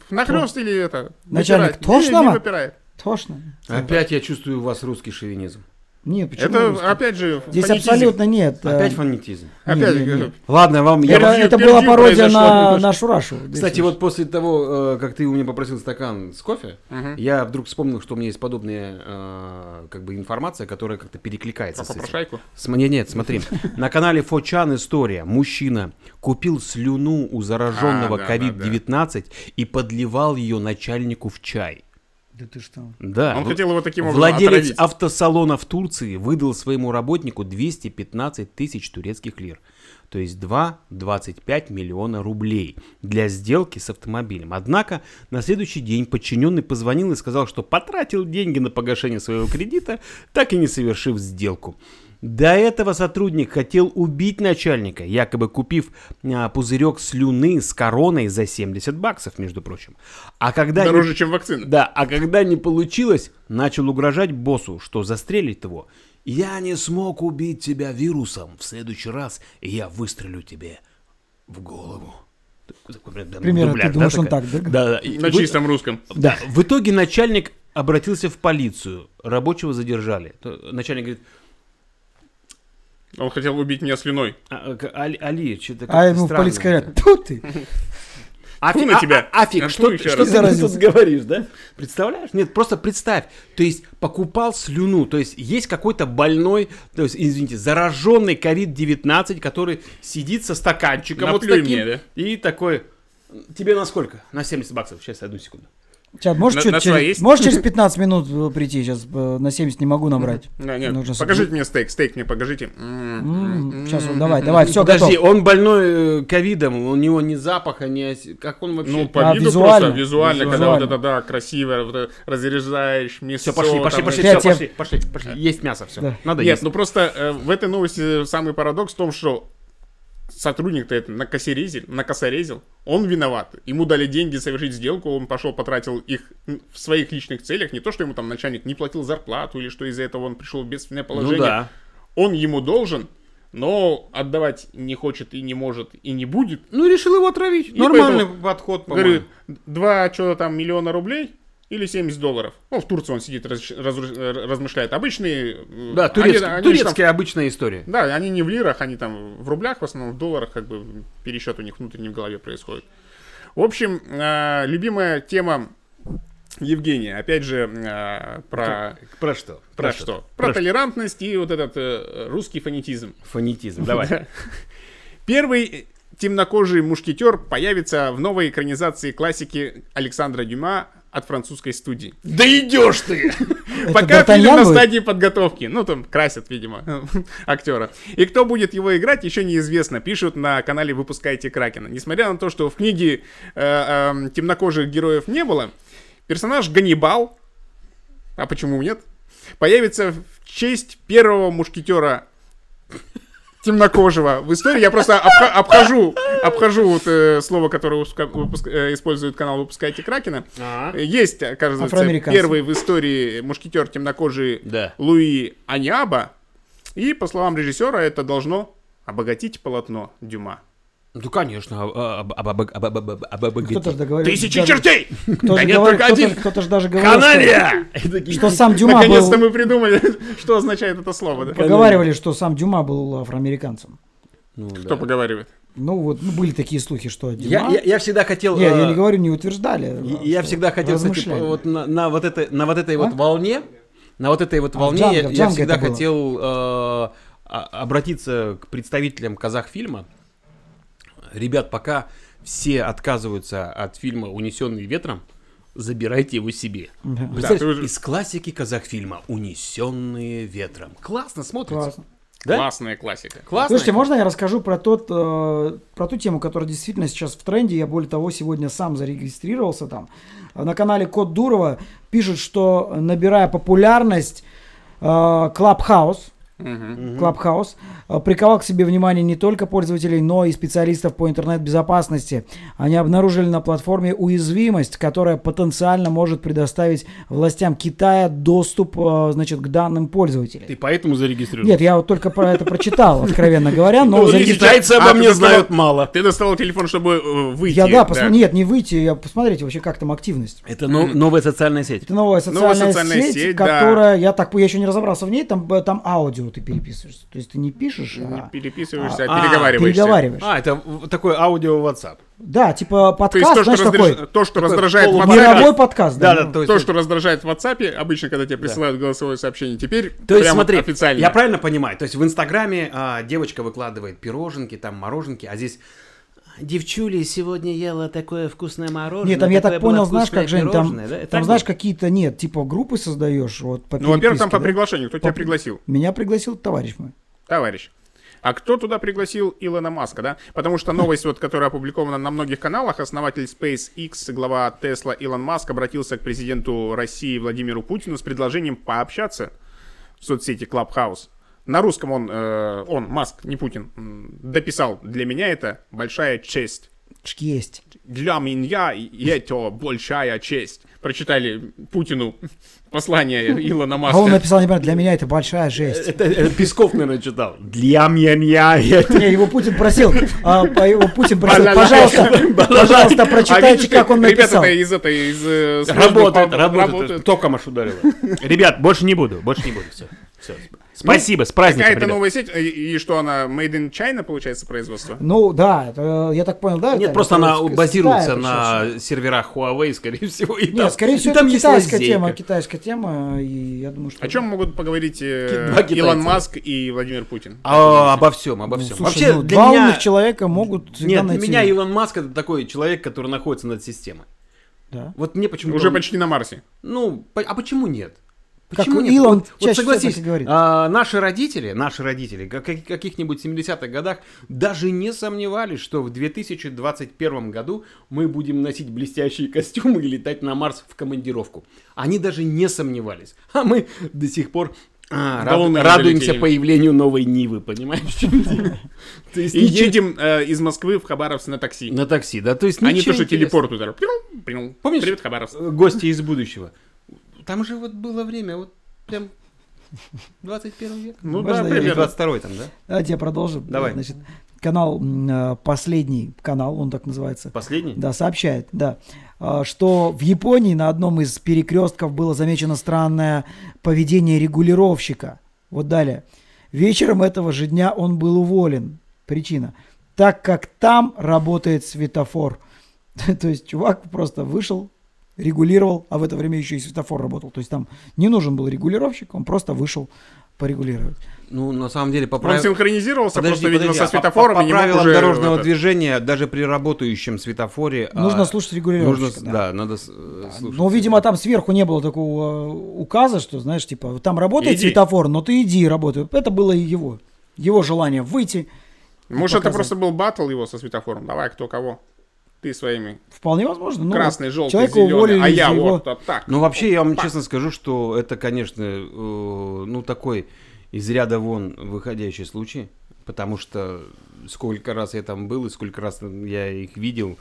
[SPEAKER 3] нахлест или это?
[SPEAKER 1] Начальник,
[SPEAKER 3] выпирает? Не,
[SPEAKER 1] тошно
[SPEAKER 3] не выпирает.
[SPEAKER 1] Тошно.
[SPEAKER 2] Опять я чувствую у вас русский шовинизм.
[SPEAKER 1] Нет, почему?
[SPEAKER 3] Это,
[SPEAKER 1] русский?
[SPEAKER 3] опять же,
[SPEAKER 1] Здесь
[SPEAKER 3] фонетизм.
[SPEAKER 1] абсолютно нет. э,
[SPEAKER 2] Опять фонетизм.
[SPEAKER 3] Опять,
[SPEAKER 1] Не, не, не.
[SPEAKER 3] э,
[SPEAKER 2] Ладно, вам... я-
[SPEAKER 1] Это,
[SPEAKER 3] Пердью-
[SPEAKER 1] это была пародия на
[SPEAKER 3] немножко.
[SPEAKER 1] нашу Рашу.
[SPEAKER 2] Кстати, вот после того, э, как ты у меня попросил стакан с кофе,
[SPEAKER 3] Мгм.
[SPEAKER 2] я вдруг вспомнил, что у меня есть подобная э, как бы информация, которая как-то перекликается
[SPEAKER 3] Про
[SPEAKER 2] с этим.
[SPEAKER 3] попрошайку.
[SPEAKER 2] См- Нет, нет, смотри. На канале Фочан история. Мужчина купил слюну у зараженного
[SPEAKER 3] А, да, да,
[SPEAKER 2] COVID-19 и подливал ее начальнику в чай.
[SPEAKER 1] Да ты что?
[SPEAKER 2] Да.
[SPEAKER 3] Он
[SPEAKER 2] в-
[SPEAKER 3] хотел его таким образом
[SPEAKER 2] Владелец
[SPEAKER 3] отравить.
[SPEAKER 2] автосалона в Турции выдал своему работнику 215 тысяч турецких лир. То есть 2,25 миллиона рублей для сделки с автомобилем. Однако на следующий день подчиненный позвонил и сказал, что потратил деньги на погашение своего кредита, так и не совершив сделку. До этого сотрудник хотел убить начальника, якобы купив а, пузырек слюны с короной за 70 баксов, между прочим. А когда не-
[SPEAKER 3] Дороже, чем вакцина.
[SPEAKER 2] да, а когда не получилось, начал угрожать боссу, что застрелит его. «Я не смог убить тебя вирусом. В следующий раз я выстрелю тебе в голову».
[SPEAKER 1] Примерно,
[SPEAKER 2] дубляж,
[SPEAKER 1] ты думаешь,
[SPEAKER 2] да,
[SPEAKER 1] он
[SPEAKER 2] такая?
[SPEAKER 1] так, да?
[SPEAKER 2] Да, да. И
[SPEAKER 3] На
[SPEAKER 2] вы-
[SPEAKER 3] чистом русском.
[SPEAKER 2] Да, в итоге начальник обратился в полицию. Рабочего задержали. Начальник говорит,
[SPEAKER 3] Он хотел убить меня слюной.
[SPEAKER 2] «А, к- Али, Али что-то
[SPEAKER 1] А ему в полиции говорят, тут ты.
[SPEAKER 3] Фу на тебя.
[SPEAKER 2] А, афиг,
[SPEAKER 3] А,
[SPEAKER 2] что, ты-
[SPEAKER 3] еще
[SPEAKER 2] что
[SPEAKER 3] раз.
[SPEAKER 2] ты тут
[SPEAKER 1] Заразился.
[SPEAKER 2] говоришь, да? Представляешь? Нет, просто представь. То есть покупал слюну. То есть есть какой-то больной, то есть, извините, зараженный COVID-19, который сидит со стаканчиком вот
[SPEAKER 3] Наплюй
[SPEAKER 2] таким.
[SPEAKER 3] мне, да?
[SPEAKER 2] И такой, тебе на сколько? На 70 баксов. Сейчас, одну секунду.
[SPEAKER 1] Чат, можешь,
[SPEAKER 3] На- на
[SPEAKER 1] через,
[SPEAKER 3] есть?
[SPEAKER 1] можешь через 15 минут э, прийти? Сейчас э, на 70 не могу набрать.
[SPEAKER 3] Не, не,
[SPEAKER 1] Нужно
[SPEAKER 3] покажите мне стейк, стейк мне покажите.
[SPEAKER 1] Сейчас, вот, давай, давай, все,
[SPEAKER 2] Подожди,
[SPEAKER 1] готов.
[SPEAKER 2] он больной э, ковидом, у него ни запаха, ни... Как он вообще?
[SPEAKER 3] Ну, по
[SPEAKER 1] А,
[SPEAKER 3] виду
[SPEAKER 1] визуально?
[SPEAKER 3] просто, визуально, когда
[SPEAKER 1] Визуально.
[SPEAKER 3] вот это, да, красиво, вот это разрезаешь мясо.
[SPEAKER 2] все, пошли, пошли,
[SPEAKER 3] там,
[SPEAKER 2] пошли, все, пошли, пошли, пошли. Есть мясо, все.
[SPEAKER 1] Да.
[SPEAKER 2] Надо
[SPEAKER 3] Нет,
[SPEAKER 2] есть.
[SPEAKER 3] ну просто э, в этой новости самый парадокс в том, что сотрудник-то это накосорезил, накосорезил, он виноват. Ему дали деньги совершить сделку, он пошел, потратил их в своих личных целях. Не то, что ему там начальник не платил зарплату или что из-за этого он пришел в бедственное
[SPEAKER 2] Ну
[SPEAKER 3] положение.
[SPEAKER 2] да.
[SPEAKER 3] Он ему должен, но отдавать не хочет и не может и не будет.
[SPEAKER 2] Ну, решил его отравить.
[SPEAKER 3] И
[SPEAKER 2] Нормальный подход,
[SPEAKER 3] Говорю,
[SPEAKER 2] по-моему.
[SPEAKER 3] два что-то там миллиона рублей или 70 долларов. Ну, в Турции он сидит, раз- разру- э, размышляет. Обычные... э,
[SPEAKER 2] Да,
[SPEAKER 3] они-
[SPEAKER 2] турецкий-
[SPEAKER 3] они же там-
[SPEAKER 2] турецкая обычная история.
[SPEAKER 3] да, они не в лирах, они там в рублях, в основном в долларах, как бы пересчет у них внутренний в голове происходит. В общем, э, любимая тема Евгения, опять же, э, про,
[SPEAKER 2] Про что?
[SPEAKER 3] про что? Про, толерантность и вот этот э, русский фонетизм.
[SPEAKER 2] Фонетизм, давай.
[SPEAKER 3] Первый темнокожий мушкетер появится в новой экранизации классики Александра Дюма от французской студии.
[SPEAKER 2] Да идешь ты!
[SPEAKER 3] Пока фильм на стадии подготовки. Ну, там красят, видимо, актера. И кто будет его играть, еще неизвестно. Пишут на канале «Выпускайте Кракена». Несмотря на то, что в книге э, эм, темнокожих героев не было, персонаж Ганнибал, а почему нет, появится в честь первого мушкетера темнокожего в истории. Я просто обха- обхожу, обхожу вот, э, слово, которое выпуска- выпуск- э, использует канал «Выпускайте Кракена».
[SPEAKER 2] А?
[SPEAKER 3] Есть, оказывается,
[SPEAKER 1] Афроамериканцы.
[SPEAKER 3] первый в истории мушкетер темнокожий
[SPEAKER 2] Да.
[SPEAKER 3] Луи Аниаба. И, по словам режиссера, это должно обогатить полотно Дюма.
[SPEAKER 2] Ну конечно.
[SPEAKER 1] Кто-то же договорился.
[SPEAKER 3] Тысячи чертей!
[SPEAKER 1] Кто
[SPEAKER 3] да нет, только один.
[SPEAKER 1] Кто-то же даже говорил,
[SPEAKER 2] Канария!
[SPEAKER 1] Что сам Дюма был...
[SPEAKER 3] Наконец-то мы придумали, что означает это слово.
[SPEAKER 1] Поговаривали, что сам Дюма был афроамериканцем.
[SPEAKER 2] Ну
[SPEAKER 3] Кто поговаривает?
[SPEAKER 1] Ну вот ну, были такие слухи, что Дюма.
[SPEAKER 2] я, я, я всегда хотел.
[SPEAKER 1] Нет, я
[SPEAKER 2] а,
[SPEAKER 1] не говорю, не утверждали. А
[SPEAKER 2] я,
[SPEAKER 1] я
[SPEAKER 2] всегда хотел, кстати, вот на, на вот этой на вот этой
[SPEAKER 1] а?
[SPEAKER 2] вот волне, на вот этой вот
[SPEAKER 1] а,
[SPEAKER 2] волне
[SPEAKER 1] Джанго,
[SPEAKER 2] я,
[SPEAKER 1] Джанго
[SPEAKER 2] я всегда хотел э, обратиться к представителям казахфильма. фильма Ребят, пока все отказываются от фильма «Унесенный ветром», забирайте его себе.
[SPEAKER 1] Да.
[SPEAKER 2] Представляешь,
[SPEAKER 3] ты уже-
[SPEAKER 2] из классики казахфильма «Унесенные ветром». Классно смотрится.
[SPEAKER 1] Классно.
[SPEAKER 2] Да?
[SPEAKER 3] Классная классика.
[SPEAKER 2] Классно.
[SPEAKER 1] Слушайте, можно я расскажу про, тот, э, про ту тему, которая действительно сейчас в тренде? Я, более того, сегодня сам зарегистрировался там. На канале Код Дурова пишут, что набирая популярность, э, Clubhouse, э, приковал к себе внимание не только пользователей, но и специалистов по интернет-безопасности. Они обнаружили на платформе уязвимость, которая потенциально может предоставить властям Китая доступ э, значит, к данным пользователей.
[SPEAKER 2] Ты поэтому зарегистрировал?
[SPEAKER 1] Нет, я вот только про это прочитал, откровенно говоря, но
[SPEAKER 2] Ну, китайцы
[SPEAKER 3] А,
[SPEAKER 2] обо
[SPEAKER 3] ты
[SPEAKER 2] мне знают мало.
[SPEAKER 3] Ты достал телефон, чтобы э, выйти.
[SPEAKER 1] Я да, нет, не выйти, я посмотрите вообще, как там активность.
[SPEAKER 2] Это но- новая социальная сеть.
[SPEAKER 1] Это новая социальная, сеть, которая, я так, я еще не разобрался в ней, там, э, аудио ты переписываешься. То есть ты не пишешь,
[SPEAKER 3] Не
[SPEAKER 1] а,
[SPEAKER 3] переписываешься,
[SPEAKER 2] А,
[SPEAKER 3] а переговариваешься.
[SPEAKER 1] переговариваешь.
[SPEAKER 2] А, это такое аудио WhatsApp.
[SPEAKER 1] Да, типа
[SPEAKER 3] То есть
[SPEAKER 1] подкаст,
[SPEAKER 3] то, что,
[SPEAKER 1] знаешь,
[SPEAKER 3] раздраж-
[SPEAKER 1] такой
[SPEAKER 3] то, что
[SPEAKER 2] такой
[SPEAKER 3] раздражает WhatsApp,
[SPEAKER 1] мировой подкаст.
[SPEAKER 2] Да,
[SPEAKER 1] ну.
[SPEAKER 2] да, то есть...
[SPEAKER 3] то, что раздражает в WhatsApp, обычно, когда тебе присылают голосовое сообщение, теперь
[SPEAKER 2] То есть, смотри,
[SPEAKER 3] официально.
[SPEAKER 2] я правильно понимаю, то есть в Инстаграме а, девочка выкладывает пироженки, там мороженки, а здесь девчуля сегодня ела такое вкусное мороженое.
[SPEAKER 1] Нет, там я так понял, знаешь, как, Жень, там,
[SPEAKER 2] да?
[SPEAKER 1] Там
[SPEAKER 2] так
[SPEAKER 1] знаешь, какие-то, нет, типа группы создаешь, вот по
[SPEAKER 3] Ну, во-первых, там
[SPEAKER 1] переписке,
[SPEAKER 3] по
[SPEAKER 1] да?
[SPEAKER 3] приглашению. Кто тебя
[SPEAKER 1] По-
[SPEAKER 3] пригласил?
[SPEAKER 1] Меня пригласил товарищ мой.
[SPEAKER 3] Товарищ. А кто туда пригласил Илона Маска, да? Потому что новость, вот, которая опубликована на многих каналах, основатель SpaceX, глава Tesla Илон Маск обратился к президенту России Владимиру Путину с предложением пообщаться в соцсети Clubhouse. На русском он, э, он, Маск, не Путин, дописал. Для меня это большая честь.
[SPEAKER 1] Чик Есть.
[SPEAKER 3] Для меня это большая честь. Прочитали Путину послание Илона Маска.
[SPEAKER 1] А он написал, не понимаю, для меня это большая жесть.
[SPEAKER 2] Это, это Песков, наверное, читал. Для меня это...
[SPEAKER 1] Не, его Путин просил, а, его Путин просил, пожалуйста, пожалуйста,
[SPEAKER 3] А
[SPEAKER 1] прочитайте,
[SPEAKER 3] видишь,
[SPEAKER 1] как он
[SPEAKER 3] Ребята,
[SPEAKER 1] написал.
[SPEAKER 3] это из этой, из э,
[SPEAKER 2] Работает, работает. Током аж ударило. Ребят, больше не буду, больше не буду. Все. Все. Спасибо, с праздником,
[SPEAKER 3] Какая-то
[SPEAKER 2] ребят.
[SPEAKER 3] новая сеть, и, и что она made in China, получается, производство?
[SPEAKER 1] Ну да, это, я так понял, да?
[SPEAKER 2] Нет,
[SPEAKER 1] это-
[SPEAKER 2] просто
[SPEAKER 1] это
[SPEAKER 2] она базируется на
[SPEAKER 1] пришёл.
[SPEAKER 2] серверах Huawei, скорее всего. И
[SPEAKER 1] Нет,
[SPEAKER 2] там-
[SPEAKER 1] скорее
[SPEAKER 2] и
[SPEAKER 1] всего,
[SPEAKER 2] там
[SPEAKER 1] это
[SPEAKER 2] есть
[SPEAKER 1] китайская
[SPEAKER 2] лазейка.
[SPEAKER 1] тема, китайская тема, и я думаю, что...
[SPEAKER 3] О чем могут поговорить э. Илон Маск и Владимир Путин?
[SPEAKER 2] А, обо всем, обо
[SPEAKER 1] Ну,
[SPEAKER 2] всем.
[SPEAKER 1] слушай,
[SPEAKER 2] Вообще,
[SPEAKER 1] ну,
[SPEAKER 2] для
[SPEAKER 1] два
[SPEAKER 2] меня...
[SPEAKER 1] умных человека могут
[SPEAKER 2] Нет, для
[SPEAKER 1] найти...
[SPEAKER 2] меня Илон Маск это такой человек, который находится над системой.
[SPEAKER 1] Да.
[SPEAKER 2] Вот мне почему-то...
[SPEAKER 3] Уже
[SPEAKER 2] он-
[SPEAKER 3] почти на Марсе.
[SPEAKER 2] Ну, а почему нет?
[SPEAKER 1] Как
[SPEAKER 2] Почему нет?
[SPEAKER 1] Илон
[SPEAKER 2] вот, вот
[SPEAKER 1] чаще всего
[SPEAKER 2] согласись,
[SPEAKER 1] так и говорит.
[SPEAKER 2] а, наши родители, наши родители, как, как- каких-нибудь 70-х годах, даже не сомневались, что в 2021 году мы будем носить блестящие костюмы и летать на Марс в командировку. Они даже не сомневались. А мы до сих пор а,
[SPEAKER 3] не
[SPEAKER 2] радуемся
[SPEAKER 3] долетели.
[SPEAKER 2] появлению новой Нивы, понимаешь?
[SPEAKER 3] И едем э, из Москвы в Хабаровск на такси.
[SPEAKER 2] на такси, да, то есть
[SPEAKER 3] а не то, что телепорт удар.
[SPEAKER 2] Помнишь?
[SPEAKER 3] Привет, Хабаровск.
[SPEAKER 2] Гости из будущего. Там же вот было время, вот прям 21 век.
[SPEAKER 3] Ну
[SPEAKER 1] Можно
[SPEAKER 3] да, примерно.
[SPEAKER 2] 22 там, да?
[SPEAKER 1] Давайте я продолжу.
[SPEAKER 2] Давай.
[SPEAKER 1] Значит, канал, э, последний канал, он так называется,
[SPEAKER 2] Последний?
[SPEAKER 1] да, сообщает, да, а, что в Японии на одном из перекрестков было замечено странное поведение регулировщика. Вот далее. Вечером этого же дня он был уволен. Причина. Так как там работает светофор. То есть чувак просто вышел, регулировал, а в это время еще и светофор работал. То есть там не нужен был регулировщик, он просто вышел порегулировать.
[SPEAKER 2] Ну, на самом деле, по
[SPEAKER 3] Он
[SPEAKER 2] прав-
[SPEAKER 3] синхронизировался
[SPEAKER 2] Подожди,
[SPEAKER 3] просто, видимо,
[SPEAKER 2] подожди,
[SPEAKER 3] со
[SPEAKER 2] а по-
[SPEAKER 3] светофором
[SPEAKER 2] по, по
[SPEAKER 3] мог
[SPEAKER 2] правилам
[SPEAKER 3] уже
[SPEAKER 2] дорожного
[SPEAKER 3] это-
[SPEAKER 2] движения, даже при работающем светофоре...
[SPEAKER 1] Нужно
[SPEAKER 2] а,
[SPEAKER 1] слушать
[SPEAKER 2] нужно,
[SPEAKER 1] регулировщика.
[SPEAKER 2] с-
[SPEAKER 1] да.
[SPEAKER 2] да, надо э, слушать.
[SPEAKER 1] Ну, видимо, там сверху не было такого э, указа, что, знаешь, типа, там работает
[SPEAKER 3] Иди.
[SPEAKER 1] светофор, но ты иди работай. Это было и его. Его желание выйти.
[SPEAKER 3] Может, это просто был батл его со светофором. Давай, кто кого. Ты своими
[SPEAKER 1] Вполне возможно. Ну,
[SPEAKER 3] красный, желтый,
[SPEAKER 1] человека
[SPEAKER 3] зеленый,
[SPEAKER 1] уволили
[SPEAKER 3] а я
[SPEAKER 1] его-
[SPEAKER 3] вот вот так.
[SPEAKER 2] Ну, вообще, я вам
[SPEAKER 3] Пак.
[SPEAKER 2] честно скажу, что это, конечно, э, ну, такой из ряда вон выходящий случай, потому что сколько раз я там был и сколько раз я их видел,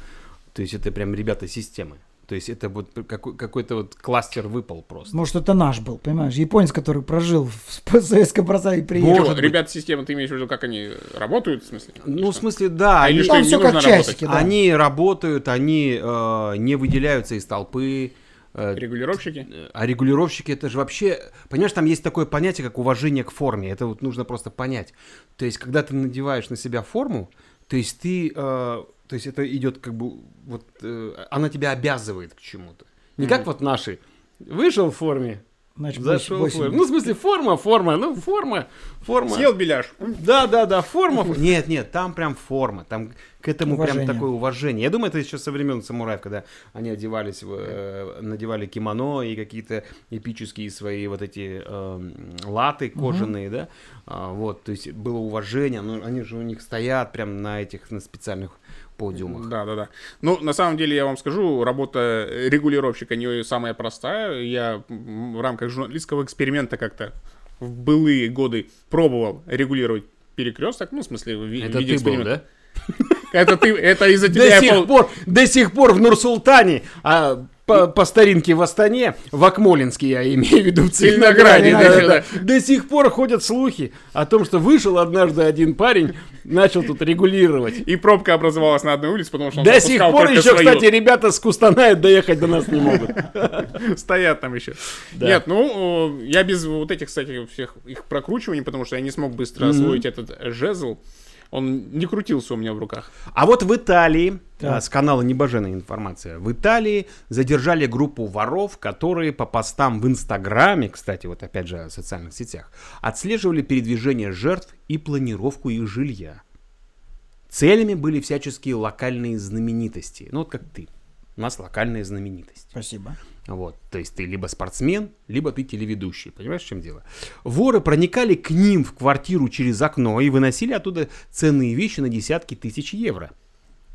[SPEAKER 2] то есть это прям ребята системы. То есть это вот какой- какой-то вот кластер выпал просто.
[SPEAKER 1] Может, это наш был, понимаешь? Японец, который прожил в Советском и приехал.
[SPEAKER 2] Может
[SPEAKER 3] ребят системы, ты имеешь в виду, как они работают, в смысле?
[SPEAKER 2] Ну, в смысле, да,
[SPEAKER 3] А или
[SPEAKER 2] они,
[SPEAKER 3] что,
[SPEAKER 1] Там все как часики, да.
[SPEAKER 2] они работают, они э, не выделяются из толпы. э,
[SPEAKER 3] Регулировщики?
[SPEAKER 2] А регулировщики это же вообще, понимаешь, там есть такое понятие, как уважение к форме. Это вот нужно просто понять. То есть, когда ты надеваешь на себя форму, то есть ты, э, то есть это идет как бы вот, э, она тебя обязывает к чему-то. Не как вот наши. Вышел в форме,
[SPEAKER 1] Значит,
[SPEAKER 2] зашел в
[SPEAKER 1] восемь-
[SPEAKER 2] форме. Ну, в смысле, форма, форма, ну, форма, форма.
[SPEAKER 3] Съел беляш.
[SPEAKER 2] Да, да, да, форма. Нет, нет, там прям форма, там к этому
[SPEAKER 1] Уважение.
[SPEAKER 2] прям такое уважение. Я думаю, это еще со времен самураев, когда они одевались, в, э, надевали кимоно и какие-то эпические свои вот эти э, латы кожаные, да, А, вот, то есть было уважение, ну, они же у них стоят прям на этих, на специальных подиумах.
[SPEAKER 3] Да, да, да. Ну, на самом деле, я вам скажу, работа регулировщика не самая простая. Я в рамках журналистского эксперимента как-то в былые годы пробовал регулировать перекресток, ну, в смысле, в ви-
[SPEAKER 2] Это ты был, да?
[SPEAKER 3] Это ты, это из-за тебя
[SPEAKER 2] До сих, пор, до сих пор в Нур-Султане, а по, по старинке в Астане, в Акмолинске я имею в виду, в Целинограде, да, да, да. до сих пор ходят слухи о том, что вышел однажды один парень, начал тут регулировать.
[SPEAKER 3] И пробка образовалась на одной улице, потому что он
[SPEAKER 2] До сих пор еще,
[SPEAKER 3] свою.
[SPEAKER 2] кстати, ребята с Кустаная доехать до нас не могут.
[SPEAKER 3] Стоят там еще. Нет, ну, я без вот этих, кстати, всех их прокручиваний, потому что я не смог быстро освоить этот э, жезл. Он не крутился у меня в руках.
[SPEAKER 2] А вот в Италии,
[SPEAKER 1] Так.
[SPEAKER 2] а, с канала Небоженая информация, в Италии задержали группу воров, которые по постам в Инстаграме, кстати, вот опять же о социальных сетях, отслеживали передвижение жертв и планировку их жилья. Целями были всяческие локальные знаменитости. Ну вот как ты. У нас локальная знаменитость.
[SPEAKER 1] Спасибо.
[SPEAKER 2] Вот, то есть ты либо спортсмен, либо ты телеведущий. Понимаешь, в чем дело? Воры проникали к ним в квартиру через окно и выносили оттуда ценные вещи на десятки тысяч евро.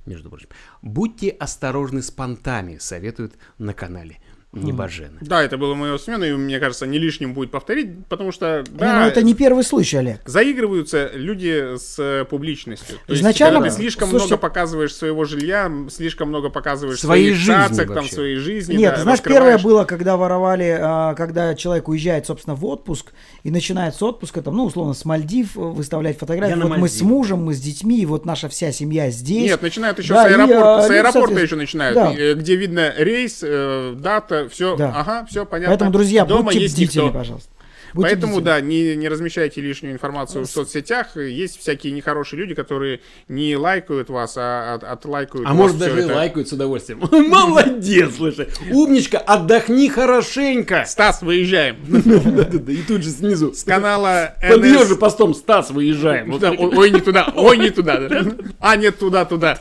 [SPEAKER 2] Между прочим. Будьте осторожны с понтами, советуют на канале Небожена.
[SPEAKER 3] Да, это было мое смена, и мне кажется, не лишним будет повторить, потому что,
[SPEAKER 1] Не,
[SPEAKER 3] да,
[SPEAKER 1] ну это не первый случай, Олег.
[SPEAKER 3] заигрываются люди с э, публичностью. То есть,
[SPEAKER 1] Изначально-
[SPEAKER 3] когда ты слишком
[SPEAKER 1] Слушайте-
[SPEAKER 3] много показываешь своего жилья, слишком много показываешь
[SPEAKER 2] Своей
[SPEAKER 3] своих
[SPEAKER 2] жизни
[SPEAKER 3] цацок, там,
[SPEAKER 2] вообще.
[SPEAKER 3] своей жизни.
[SPEAKER 1] Нет,
[SPEAKER 3] да,
[SPEAKER 1] знаешь,
[SPEAKER 3] раскрываешь.
[SPEAKER 1] первое было, когда воровали, а, когда человек уезжает, собственно, в отпуск и начинает с отпуска, там, ну, условно, с Мальдив э, выставлять фотографии.
[SPEAKER 2] Я на
[SPEAKER 1] Вот мы с мужем, мы с детьми, и вот наша вся семья здесь.
[SPEAKER 3] Нет, начинают еще
[SPEAKER 1] Да,
[SPEAKER 3] с
[SPEAKER 1] и,
[SPEAKER 3] аэропорта,
[SPEAKER 1] а,
[SPEAKER 3] с
[SPEAKER 1] люди,
[SPEAKER 3] аэропорта
[SPEAKER 1] соответственно,
[SPEAKER 3] еще начинают,
[SPEAKER 1] да.
[SPEAKER 3] э, где видно рейс, э, дата, все,
[SPEAKER 1] Да.
[SPEAKER 3] ага, все понятно.
[SPEAKER 1] Поэтому, друзья,
[SPEAKER 3] Дома
[SPEAKER 1] будьте бдительны,
[SPEAKER 3] никто.
[SPEAKER 1] пожалуйста. Будьте
[SPEAKER 3] Поэтому,
[SPEAKER 1] бдительны.
[SPEAKER 3] да, не, не размещайте лишнюю информацию в соцсетях. Есть всякие нехорошие люди, которые не лайкают вас, а от, отлайкают
[SPEAKER 2] А
[SPEAKER 3] вас
[SPEAKER 2] может даже
[SPEAKER 3] это.
[SPEAKER 2] лайкают с удовольствием. Молодец, слушай. Умничка, отдохни хорошенько.
[SPEAKER 3] Стас, выезжаем.
[SPEAKER 2] И тут же снизу.
[SPEAKER 3] С канала
[SPEAKER 2] Под же постом Стас выезжаем.
[SPEAKER 3] Ой, не туда, ой, не туда. да. А, нет, туда, туда.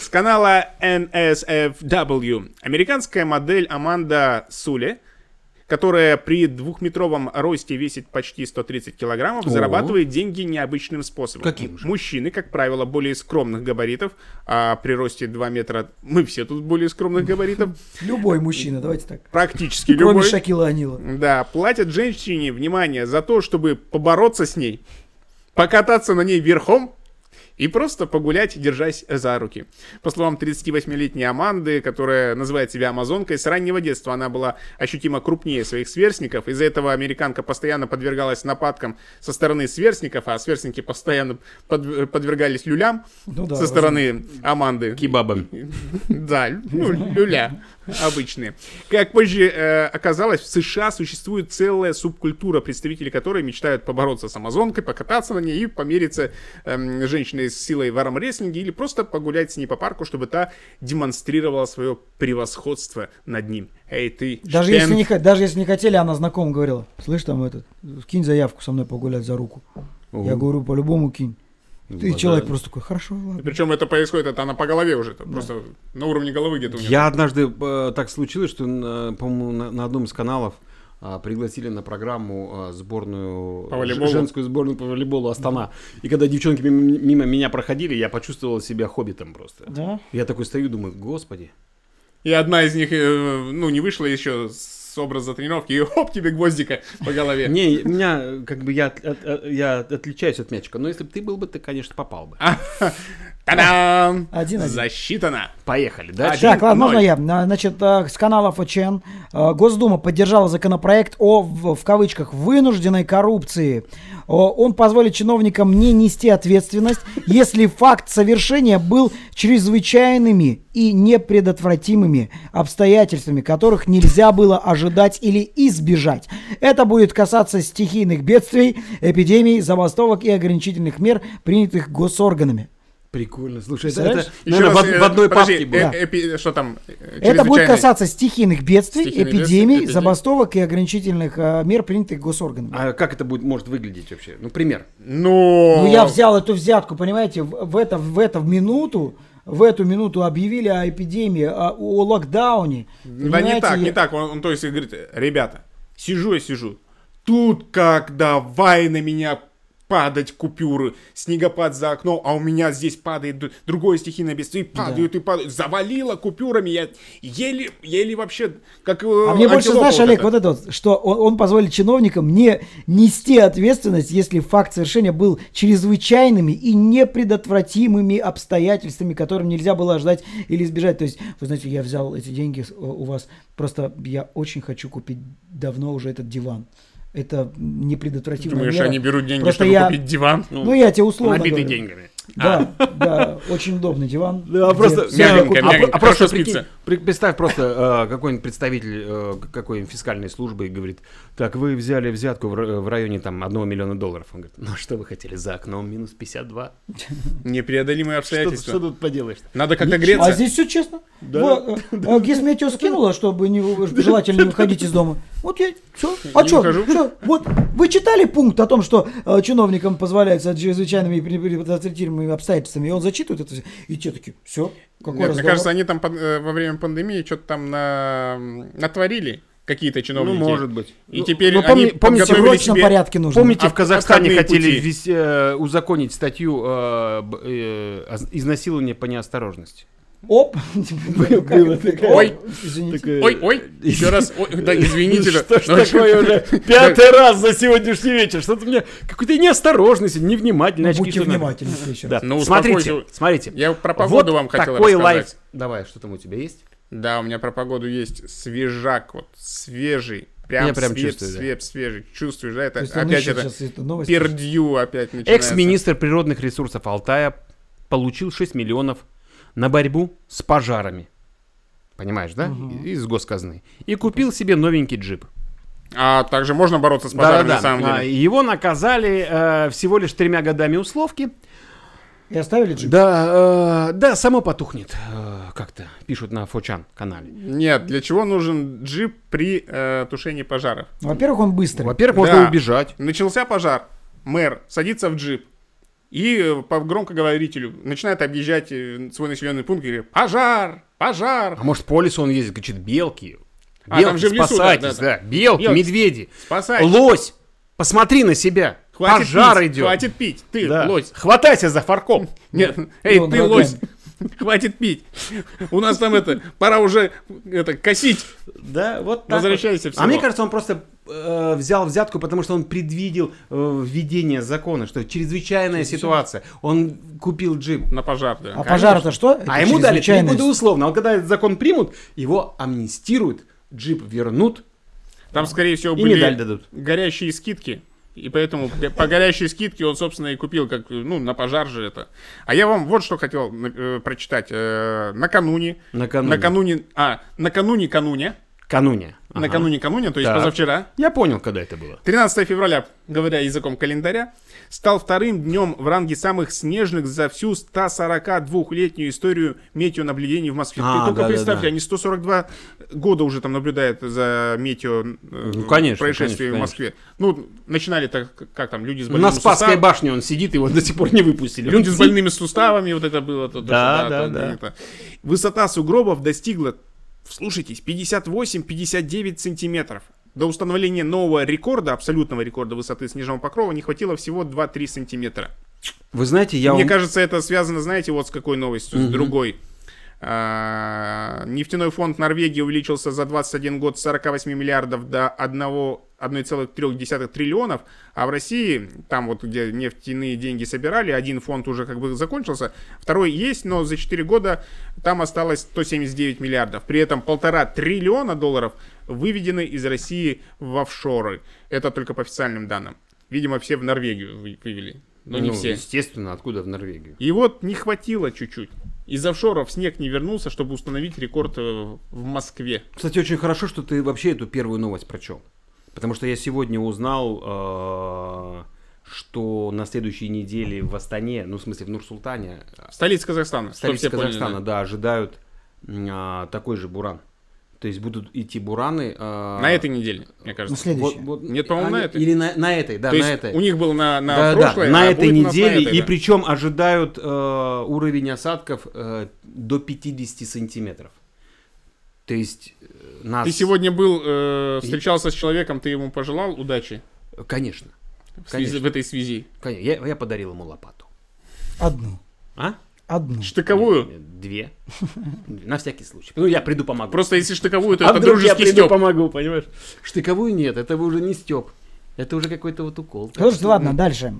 [SPEAKER 3] С канала NSFW. Американская модель Аманда Суле, которая при двухметровом росте весит почти 130 килограммов,
[SPEAKER 2] О.
[SPEAKER 3] зарабатывает деньги необычным способом.
[SPEAKER 2] Каким же?
[SPEAKER 3] Мужчины, как правило, более скромных габаритов, а при росте 2 метра мы все тут более скромных габаритов,
[SPEAKER 1] Любой мужчина, давайте так.
[SPEAKER 3] практически
[SPEAKER 1] Кроме
[SPEAKER 3] любой.
[SPEAKER 1] Шакила Анила.
[SPEAKER 3] Да, платят женщине, внимание, за то, чтобы побороться с ней, покататься на ней верхом и просто погулять, держась за руки. По словам 38-летней Аманды, которая называет себя амазонкой, с раннего детства она была ощутимо крупнее своих сверстников. Из-за этого американка постоянно подвергалась нападкам со стороны сверстников, а сверстники постоянно под- подвергались люлям
[SPEAKER 1] Ну да,
[SPEAKER 3] со стороны Аманды.
[SPEAKER 2] Кебабом.
[SPEAKER 3] Да, ну, люля обычные. Как позже э, оказалось, в США существует целая субкультура, представители которой мечтают побороться с амазонкой, покататься на ней и помериться эм, женщиной с силой в армрестлинге или просто погулять с ней по парку, чтобы та демонстрировала свое превосходство над ним. Эй, ты,
[SPEAKER 1] Даже если, не, даже если не хотели, она знакомым говорила, слышь, там этот, кинь заявку со мной погулять за руку. Я говорю, по-любому кинь. Ты
[SPEAKER 2] Глаза-
[SPEAKER 1] человек просто такой, хорошо, ладно.
[SPEAKER 3] Причем это происходит, это она по голове уже, это просто на уровне головы где-то у нее.
[SPEAKER 2] Я однажды э, так случилось, что, на- по-моему, на, на одном из каналов а, пригласили на программу а, сборную
[SPEAKER 3] По волейболу?
[SPEAKER 2] женскую сборную по волейболу Астана. И когда девчонки мимо, мимо меня проходили, я почувствовал себя хоббитом просто.
[SPEAKER 1] Да?
[SPEAKER 2] Я такой стою, думаю, господи.
[SPEAKER 3] И одна из них, э, ну, не вышла еще с образа тренировки, и хоп, тебе гвоздика по голове.
[SPEAKER 2] Не, меня, как бы, я, я отличаюсь от мячика. Но если бы ты был бы, ты, конечно, попал бы.
[SPEAKER 3] Та-дам!
[SPEAKER 1] Один-один.
[SPEAKER 3] Засчитано.
[SPEAKER 2] Поехали, да?
[SPEAKER 3] Один.
[SPEAKER 1] Так, ладно, можно я? Значит, э, с канала ФЧН э, Госдума поддержала законопроект о, в, кавычках, вынужденной коррупции. Он позволит чиновникам не нести ответственность, если факт совершения был чрезвычайными и непредотвратимыми обстоятельствами, которых нельзя было ожидать или избежать. Это будет касаться стихийных бедствий, эпидемий, забастовок и ограничительных мер, принятых госорганами.
[SPEAKER 2] Прикольно. Слушай, это, это, наверное,
[SPEAKER 3] раз,
[SPEAKER 2] в,
[SPEAKER 3] э,
[SPEAKER 2] в одной
[SPEAKER 3] подожди,
[SPEAKER 2] папке
[SPEAKER 3] э,
[SPEAKER 2] было.
[SPEAKER 3] эпи- что там? э,
[SPEAKER 1] Это будет касаться стихийных бедствий,
[SPEAKER 3] Стихийных
[SPEAKER 1] эпидемий,
[SPEAKER 3] бедствий,
[SPEAKER 1] забастовок и ограничительных э, мер, принятых госорганами.
[SPEAKER 2] А как это будет, может выглядеть вообще? Ну, пример.
[SPEAKER 3] Ну,
[SPEAKER 1] Ну, я взял эту взятку, понимаете, в, в это, в это в минуту, в эту минуту объявили о эпидемии, о, о локдауне.
[SPEAKER 3] Да не так, не
[SPEAKER 1] я-
[SPEAKER 3] так. Он, он, то есть говорит, ребята, сижу я сижу, тут как давай на меня падать купюры, снегопад за окном, а у меня здесь падает другое стихийное бедствие, и падают, и падают. Завалило купюрами, я еле, еле вообще, как э,
[SPEAKER 1] А мне больше, знаешь,
[SPEAKER 3] вот
[SPEAKER 1] Олег,
[SPEAKER 3] эта.
[SPEAKER 1] вот это вот, что он, он позволит чиновникам не нести ответственность, если факт совершения был чрезвычайными и непредотвратимыми обстоятельствами, которым нельзя было ожидать или избежать. То есть, вы знаете, я взял эти деньги с- у вас, просто я очень хочу купить давно уже этот диван. Это непредотвратимая
[SPEAKER 3] Думаешь,
[SPEAKER 1] мера.
[SPEAKER 3] они берут деньги,
[SPEAKER 1] Просто
[SPEAKER 3] чтобы
[SPEAKER 1] я-
[SPEAKER 3] купить диван?
[SPEAKER 1] Ну, я тебе условно
[SPEAKER 2] Набитый
[SPEAKER 1] говорю.
[SPEAKER 2] деньгами.
[SPEAKER 1] Да, да, очень удобный диван.
[SPEAKER 2] Да, просто,
[SPEAKER 3] мягенько,
[SPEAKER 1] купюра-
[SPEAKER 2] а,
[SPEAKER 3] мягенько,
[SPEAKER 2] а просто прикинь, представь просто э, какой-нибудь представитель э, какой-нибудь фискальной службы и говорит, так, вы взяли взятку в, в районе там 1 миллиона долларов. Он говорит, ну что вы хотели, за окном минус 52?
[SPEAKER 3] Непреодолимые
[SPEAKER 2] Что,
[SPEAKER 3] обстоятельства.
[SPEAKER 2] что тут поделаешь?
[SPEAKER 3] Надо как-то греться.
[SPEAKER 1] А здесь все честно. Вот, э, э, Гизметео скинула, чтобы не, желательно не выходить из дома. Вот я, все. А что?
[SPEAKER 3] выхожу.
[SPEAKER 1] Вот, вы читали пункт о том, что э, чиновникам позволяется чрезвычайными и предотвратимыми обстоятельствами, и он зачитывает это, всё, и те такие, все, какой
[SPEAKER 3] Нет, мне кажется, они там под- э, во время пандемии что-то там на... натворили какие-то чиновники.
[SPEAKER 2] Ну, может быть.
[SPEAKER 3] И
[SPEAKER 2] Ну,
[SPEAKER 3] теперь
[SPEAKER 2] ну,
[SPEAKER 3] они
[SPEAKER 2] помни-
[SPEAKER 1] в
[SPEAKER 2] помните,
[SPEAKER 3] подготовили
[SPEAKER 1] срочном
[SPEAKER 3] себе-
[SPEAKER 1] порядке нужно.
[SPEAKER 2] Помните, в
[SPEAKER 3] Об-
[SPEAKER 2] Казахстане хотели
[SPEAKER 3] пути.
[SPEAKER 2] ввести, э, узаконить статью э, э, изнасилования по неосторожности?
[SPEAKER 1] Оп!
[SPEAKER 2] было такое.
[SPEAKER 3] Ой.
[SPEAKER 1] Извините.
[SPEAKER 3] Ой, ой, еще раз, да, извините. да.
[SPEAKER 2] Что ж такое уже пятый раз за сегодняшний вечер? Что-то мне какой-то неосторожность, невнимательность.
[SPEAKER 1] Ну, Будьте внимательны
[SPEAKER 2] Да.
[SPEAKER 1] раз.
[SPEAKER 3] Ну,
[SPEAKER 2] смотрите, смотрите.
[SPEAKER 3] Я про погоду вам хотел
[SPEAKER 2] такой
[SPEAKER 3] рассказать.
[SPEAKER 2] лайф. Давай, что там у тебя есть?
[SPEAKER 3] Да, у меня про погоду есть свежак, вот, свежий. Прям,
[SPEAKER 2] Я прям
[SPEAKER 3] свет,
[SPEAKER 2] чувствую, да.
[SPEAKER 3] свет, свежий. Чувствуешь, да? Это опять это
[SPEAKER 1] новость.
[SPEAKER 3] пердью опять начинается.
[SPEAKER 2] Экс-министр природных ресурсов Алтая получил 6 миллионов на борьбу с пожарами. Понимаешь, да? Из госказны. И купил себе новенький джип.
[SPEAKER 3] А также можно бороться с пожарами на самом
[SPEAKER 2] А,
[SPEAKER 3] деле?
[SPEAKER 2] Его наказали э, всего лишь тремя годами условки.
[SPEAKER 1] И оставили джип?
[SPEAKER 2] Да, э, да, само потухнет. э, как-то пишут на Фочан канале.
[SPEAKER 3] Нет, для чего нужен джип при э, тушении пожаров?
[SPEAKER 1] Во-первых, он быстрый.
[SPEAKER 2] Во-первых,
[SPEAKER 3] Да.
[SPEAKER 2] можно убежать.
[SPEAKER 3] Начался пожар, мэр садится в джип и э, по громкоговорителю начинает объезжать э, свой населенный пункт и говорит «Пожар! Пожар!
[SPEAKER 2] А может, по лесу он ездит, кричит белки.
[SPEAKER 3] А,
[SPEAKER 2] Белки,
[SPEAKER 3] там же в лесу, да,
[SPEAKER 2] спасайтесь,
[SPEAKER 3] да,
[SPEAKER 2] да. Белки,
[SPEAKER 3] Белки.
[SPEAKER 2] медведи.
[SPEAKER 3] Спасай!
[SPEAKER 2] Лось, посмотри на себя.
[SPEAKER 3] Хватит
[SPEAKER 2] Пожар
[SPEAKER 3] пить,
[SPEAKER 2] идет.
[SPEAKER 3] Хватит пить! Ты,
[SPEAKER 2] Да.
[SPEAKER 3] лось!
[SPEAKER 2] Хватайся за фарком.
[SPEAKER 3] Нет, эй, ты, лось! Хватит пить! У нас там это, пора уже это, косить!
[SPEAKER 2] Да, вот так
[SPEAKER 3] Возвращайся в
[SPEAKER 2] А мне кажется, он просто э, взял взятку, потому что он предвидел э, введение закона, что чрезвычайная ситуация. Он купил джип.
[SPEAKER 3] На пожар, да.
[SPEAKER 1] А пожар это что? Это
[SPEAKER 2] А ему дали три года условно. А когда этот закон примут, его амнистируют, джип вернут
[SPEAKER 3] Там, скорее всего,
[SPEAKER 2] и
[SPEAKER 3] были
[SPEAKER 2] медаль дадут.
[SPEAKER 3] горящие скидки. И поэтому по горящей скидке он, собственно, и купил, как, ну, на пожар же это. А я вам вот что хотел э, прочитать. Э, накануне,
[SPEAKER 2] Накануне.
[SPEAKER 3] накануне, а, накануне-кануне,
[SPEAKER 2] Кануне. Ага.
[SPEAKER 3] накануне-кануне, то есть
[SPEAKER 2] Так.
[SPEAKER 3] позавчера,
[SPEAKER 2] Я понял, когда это было.
[SPEAKER 3] 13 февраля, говоря языком календаря, стал вторым днем в ранге самых снежных за всю 142-летнюю историю метеонаблюдений в Москве.
[SPEAKER 2] А,
[SPEAKER 3] Ты только
[SPEAKER 2] да,
[SPEAKER 3] представьте,
[SPEAKER 2] да.
[SPEAKER 3] они 142 года уже там наблюдают за метео э,
[SPEAKER 2] Ну, конечно,
[SPEAKER 3] происшествия
[SPEAKER 2] конечно,
[SPEAKER 3] в Москве. Ну, начинали так, как там, люди с больными
[SPEAKER 2] На Спасской
[SPEAKER 3] суставами.
[SPEAKER 2] башне он сидит, его до сих пор не выпустили.
[SPEAKER 3] Люди с больными суставами, вот это было. то-
[SPEAKER 2] Да, да, да.
[SPEAKER 3] Высота сугробов достигла, слушайтесь, 58-59 сантиметров. До установления нового рекорда, абсолютного рекорда высоты снежного покрова, не хватило всего 2-3 сантиметра.
[SPEAKER 2] Вы знаете, я
[SPEAKER 3] Мне
[SPEAKER 2] вам-
[SPEAKER 3] кажется, это связано, знаете, вот с какой новостью, с другой. А, нефтяной фонд Норвегии увеличился за 21 год с 48 миллиардов до 1, 1,3 триллионов, а в России, там вот где нефтяные деньги собирали, один фонд уже как бы закончился, второй есть, но за 4 года там осталось 179 миллиардов. При этом полтора триллиона долларов выведены из России в офшоры. Это только по официальным данным. Видимо, все в Норвегию вы- вывели. Но не
[SPEAKER 2] Ну,
[SPEAKER 3] все.
[SPEAKER 2] Естественно, откуда в Норвегию?
[SPEAKER 3] И вот не хватило чуть-чуть. Из офшоров снег не вернулся, чтобы установить рекорд э, в Москве.
[SPEAKER 2] Кстати, очень хорошо, что ты вообще эту первую новость прочел. Потому что я сегодня узнал, э, что на следующей неделе в Астане, ну, в смысле, в Нур-Султане,
[SPEAKER 3] Столица Казахстана.
[SPEAKER 2] столице
[SPEAKER 3] все поняли,
[SPEAKER 2] Казахстана,
[SPEAKER 3] да.
[SPEAKER 2] да, ожидают а, такой же буран. То есть будут идти бураны. а,
[SPEAKER 3] На этой неделе, мне
[SPEAKER 1] На
[SPEAKER 3] кажется.
[SPEAKER 1] следующий.
[SPEAKER 2] вот- вот-
[SPEAKER 3] Нет, по-моему, на
[SPEAKER 2] они-
[SPEAKER 3] этой.
[SPEAKER 2] Или на, на этой, да,
[SPEAKER 3] То
[SPEAKER 2] на
[SPEAKER 3] есть
[SPEAKER 2] этой.
[SPEAKER 3] у них был на, на
[SPEAKER 2] да,
[SPEAKER 3] прошлой,
[SPEAKER 2] да, на
[SPEAKER 3] а
[SPEAKER 2] этой
[SPEAKER 3] нас на
[SPEAKER 2] неделе.
[SPEAKER 3] этой,
[SPEAKER 2] и
[SPEAKER 3] да.
[SPEAKER 2] причем ожидают э, уровень осадков э, до 50 сантиметров. То есть э, нас...
[SPEAKER 3] Ты сегодня был, э, встречался с человеком, ты ему пожелал удачи?
[SPEAKER 2] Конечно.
[SPEAKER 3] в, связи-
[SPEAKER 2] Конечно.
[SPEAKER 3] в этой связи?
[SPEAKER 2] Конечно, Я, я подарил ему лопату.
[SPEAKER 1] Одну.
[SPEAKER 2] А?
[SPEAKER 1] Одну.
[SPEAKER 3] Штыковую?
[SPEAKER 2] Две. На всякий случай. Ну, я приду помогу.
[SPEAKER 3] Просто если штыковую, то
[SPEAKER 2] а
[SPEAKER 3] это
[SPEAKER 2] вдруг я
[SPEAKER 3] дружеский
[SPEAKER 2] приду помогу, понимаешь? Штыковую нет, это уже не стёб. Это уже какой-то вот укол.
[SPEAKER 1] Слушайте, ладно, дальше.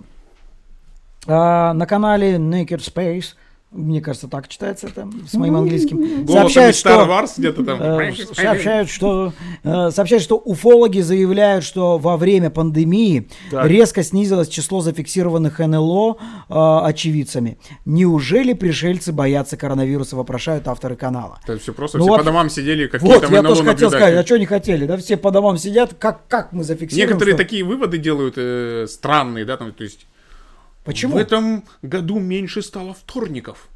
[SPEAKER 1] А, на канале Naked Space, мне кажется, так читается это с моим английским,
[SPEAKER 3] Голосом
[SPEAKER 1] сообщают,
[SPEAKER 3] из Star
[SPEAKER 1] что...
[SPEAKER 3] Wars где-то там.
[SPEAKER 1] э, сообщают, что э, сообщают, что уфологи заявляют, что во время пандемии
[SPEAKER 2] Так.
[SPEAKER 1] резко снизилось число зафиксированных НЛО э, очевидцами. Неужели пришельцы боятся коронавируса, вопрошают авторы канала.
[SPEAKER 3] Это все просто,
[SPEAKER 1] Ну
[SPEAKER 3] все
[SPEAKER 1] вот-
[SPEAKER 3] по домам сидели, какие
[SPEAKER 1] Вот, я тоже хотел сказать, а что не хотели, да, все по домам сидят, как, как мы зафиксируем,
[SPEAKER 3] Некоторые
[SPEAKER 1] что-
[SPEAKER 3] такие выводы делают э, странные, да, там, то есть
[SPEAKER 1] Почему?
[SPEAKER 3] в этом году меньше стало вторников.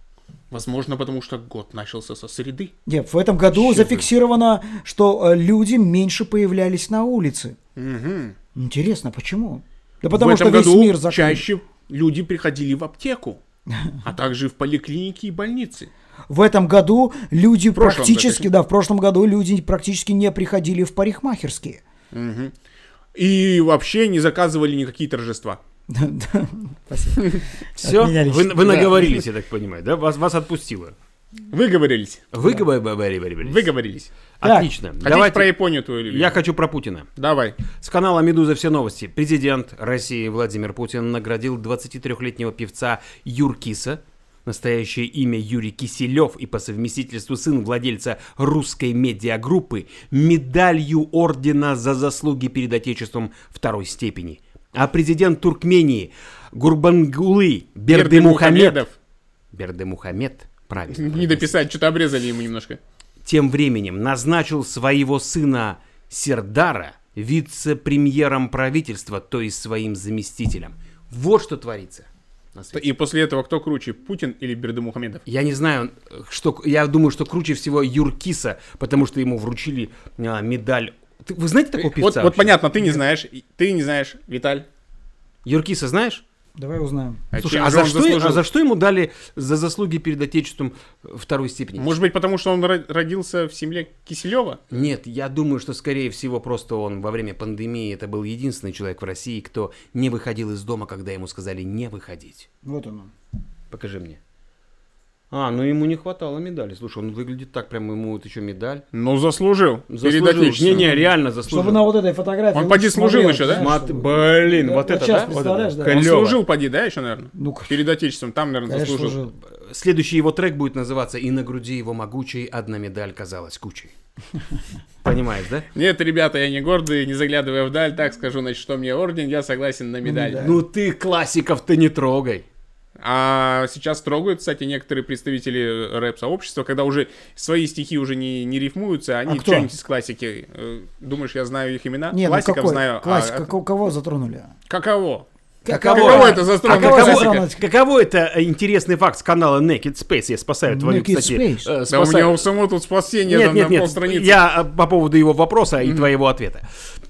[SPEAKER 3] Возможно, потому что год начался со среды.
[SPEAKER 1] Нет, в этом году
[SPEAKER 3] ты?
[SPEAKER 1] зафиксировано, что э, люди меньше появлялись на улице.
[SPEAKER 3] Мгм.
[SPEAKER 1] Интересно, почему? Да потому
[SPEAKER 3] в
[SPEAKER 1] что весь
[SPEAKER 3] году
[SPEAKER 1] мир закрыт.
[SPEAKER 3] чаще люди приходили в аптеку, а также в поликлиники и больницы.
[SPEAKER 1] В этом году люди практически,
[SPEAKER 3] кстати.
[SPEAKER 1] да, в прошлом году люди практически не приходили в парикмахерские.
[SPEAKER 3] Мгм. И вообще не заказывали никакие торжества.
[SPEAKER 1] Да, да. Спасибо.
[SPEAKER 2] Все, вы, наговорились, я так понимаю, да? Вас, вас отпустило.
[SPEAKER 3] Выговорились.
[SPEAKER 2] Вы говорили?
[SPEAKER 3] Выговорились.
[SPEAKER 2] Отлично. Давайте.
[SPEAKER 3] про Японию твою любимую?
[SPEAKER 2] Я хочу про Путина.
[SPEAKER 3] Давай.
[SPEAKER 2] С канала «Медуза. Все новости». Президент России Владимир Путин наградил 23-летнего певца Юркиса, настоящее имя Юрий Киселев и по совместительству сын владельца русской медиагруппы, медалью ордена за заслуги перед Отечеством второй степени. А президент Туркмении Гурбангулы Бердымухамед...
[SPEAKER 3] Бердымухамедов.
[SPEAKER 2] Бердымухамед, правильно.
[SPEAKER 3] Не дописать, что-то обрезали ему немножко.
[SPEAKER 2] тем временем назначил своего сына Сердара вице-премьером правительства, то есть своим заместителем. Вот что творится.
[SPEAKER 3] И после этого кто круче, Путин или Бердымухамедов?
[SPEAKER 2] Я не знаю, что я думаю, что круче всего Юркиса, потому что ему вручили а, медаль. Ты- вы знаете такого
[SPEAKER 3] Вот,
[SPEAKER 2] певца?
[SPEAKER 3] вот
[SPEAKER 2] вообще?
[SPEAKER 3] понятно, ты не знаешь, ты не знаешь, Виталь.
[SPEAKER 2] Юркиса знаешь?
[SPEAKER 1] Давай узнаем.
[SPEAKER 3] А
[SPEAKER 2] Слушай, а за, что,
[SPEAKER 3] заслужил?
[SPEAKER 2] а за что ему дали за заслуги перед Отечеством второй степени?
[SPEAKER 3] Может быть, потому что он ро- родился в семье Киселева?
[SPEAKER 2] Нет, я думаю, что скорее всего просто он во время пандемии это был единственный человек в России, кто не выходил из дома, когда ему сказали не выходить.
[SPEAKER 1] Вот он.
[SPEAKER 2] Покажи мне. А, ну ему не хватало медали. Слушай, он выглядит так, прям ему вот еще медаль.
[SPEAKER 3] Ну, заслужил. Перед
[SPEAKER 2] Заслужил.
[SPEAKER 3] Отечеством.
[SPEAKER 2] Не-не, реально заслужил.
[SPEAKER 1] Чтобы на вот этой фотографии...
[SPEAKER 3] Он поди служил
[SPEAKER 1] смотрел,
[SPEAKER 3] еще, да?
[SPEAKER 2] Мат-
[SPEAKER 1] чтобы-
[SPEAKER 2] Блин, вот это,
[SPEAKER 1] сейчас
[SPEAKER 2] да? Вот
[SPEAKER 1] представляешь,
[SPEAKER 2] это.
[SPEAKER 1] да?
[SPEAKER 3] Он служил, поди, да, еще, наверное?
[SPEAKER 1] Ну,
[SPEAKER 3] Перед Отечеством, там, наверное,
[SPEAKER 1] конечно,
[SPEAKER 3] заслужил.
[SPEAKER 1] служил.
[SPEAKER 2] Следующий его трек будет называться «И на груди его могучей одна медаль казалась кучей». Понимаешь, да?
[SPEAKER 3] Нет, ребята, я не гордый, не заглядывая вдаль, так скажу, значит, что мне орден, я согласен на медаль.
[SPEAKER 1] медаль.
[SPEAKER 2] Ну ты классиков-то не трогай.
[SPEAKER 3] А сейчас трогают, кстати, некоторые представители рэп-сообщества, когда уже свои стихи уже не, не рифмуются, они
[SPEAKER 1] А
[SPEAKER 3] что-нибудь из классики. Э, Думаешь, я знаю их имена?
[SPEAKER 1] Не, ну
[SPEAKER 3] Классиков
[SPEAKER 1] какой?
[SPEAKER 3] знаю. а-
[SPEAKER 1] Классика,
[SPEAKER 3] а
[SPEAKER 1] ко- кого затронули?
[SPEAKER 3] каково?
[SPEAKER 2] Каково?
[SPEAKER 3] Каково это за странная
[SPEAKER 2] А каково, каково это э, интересный факт с канала Naked Space? Я спасаю твою,
[SPEAKER 1] Naked
[SPEAKER 2] кстати.
[SPEAKER 1] Space?
[SPEAKER 2] э,
[SPEAKER 3] Да у
[SPEAKER 2] спасаю-
[SPEAKER 3] меня у самого тут спасение
[SPEAKER 2] Нет,
[SPEAKER 3] там
[SPEAKER 2] нет,
[SPEAKER 3] на
[SPEAKER 2] нет.
[SPEAKER 3] полстраницы.
[SPEAKER 2] Я э, по поводу его вопроса и твоего ответа.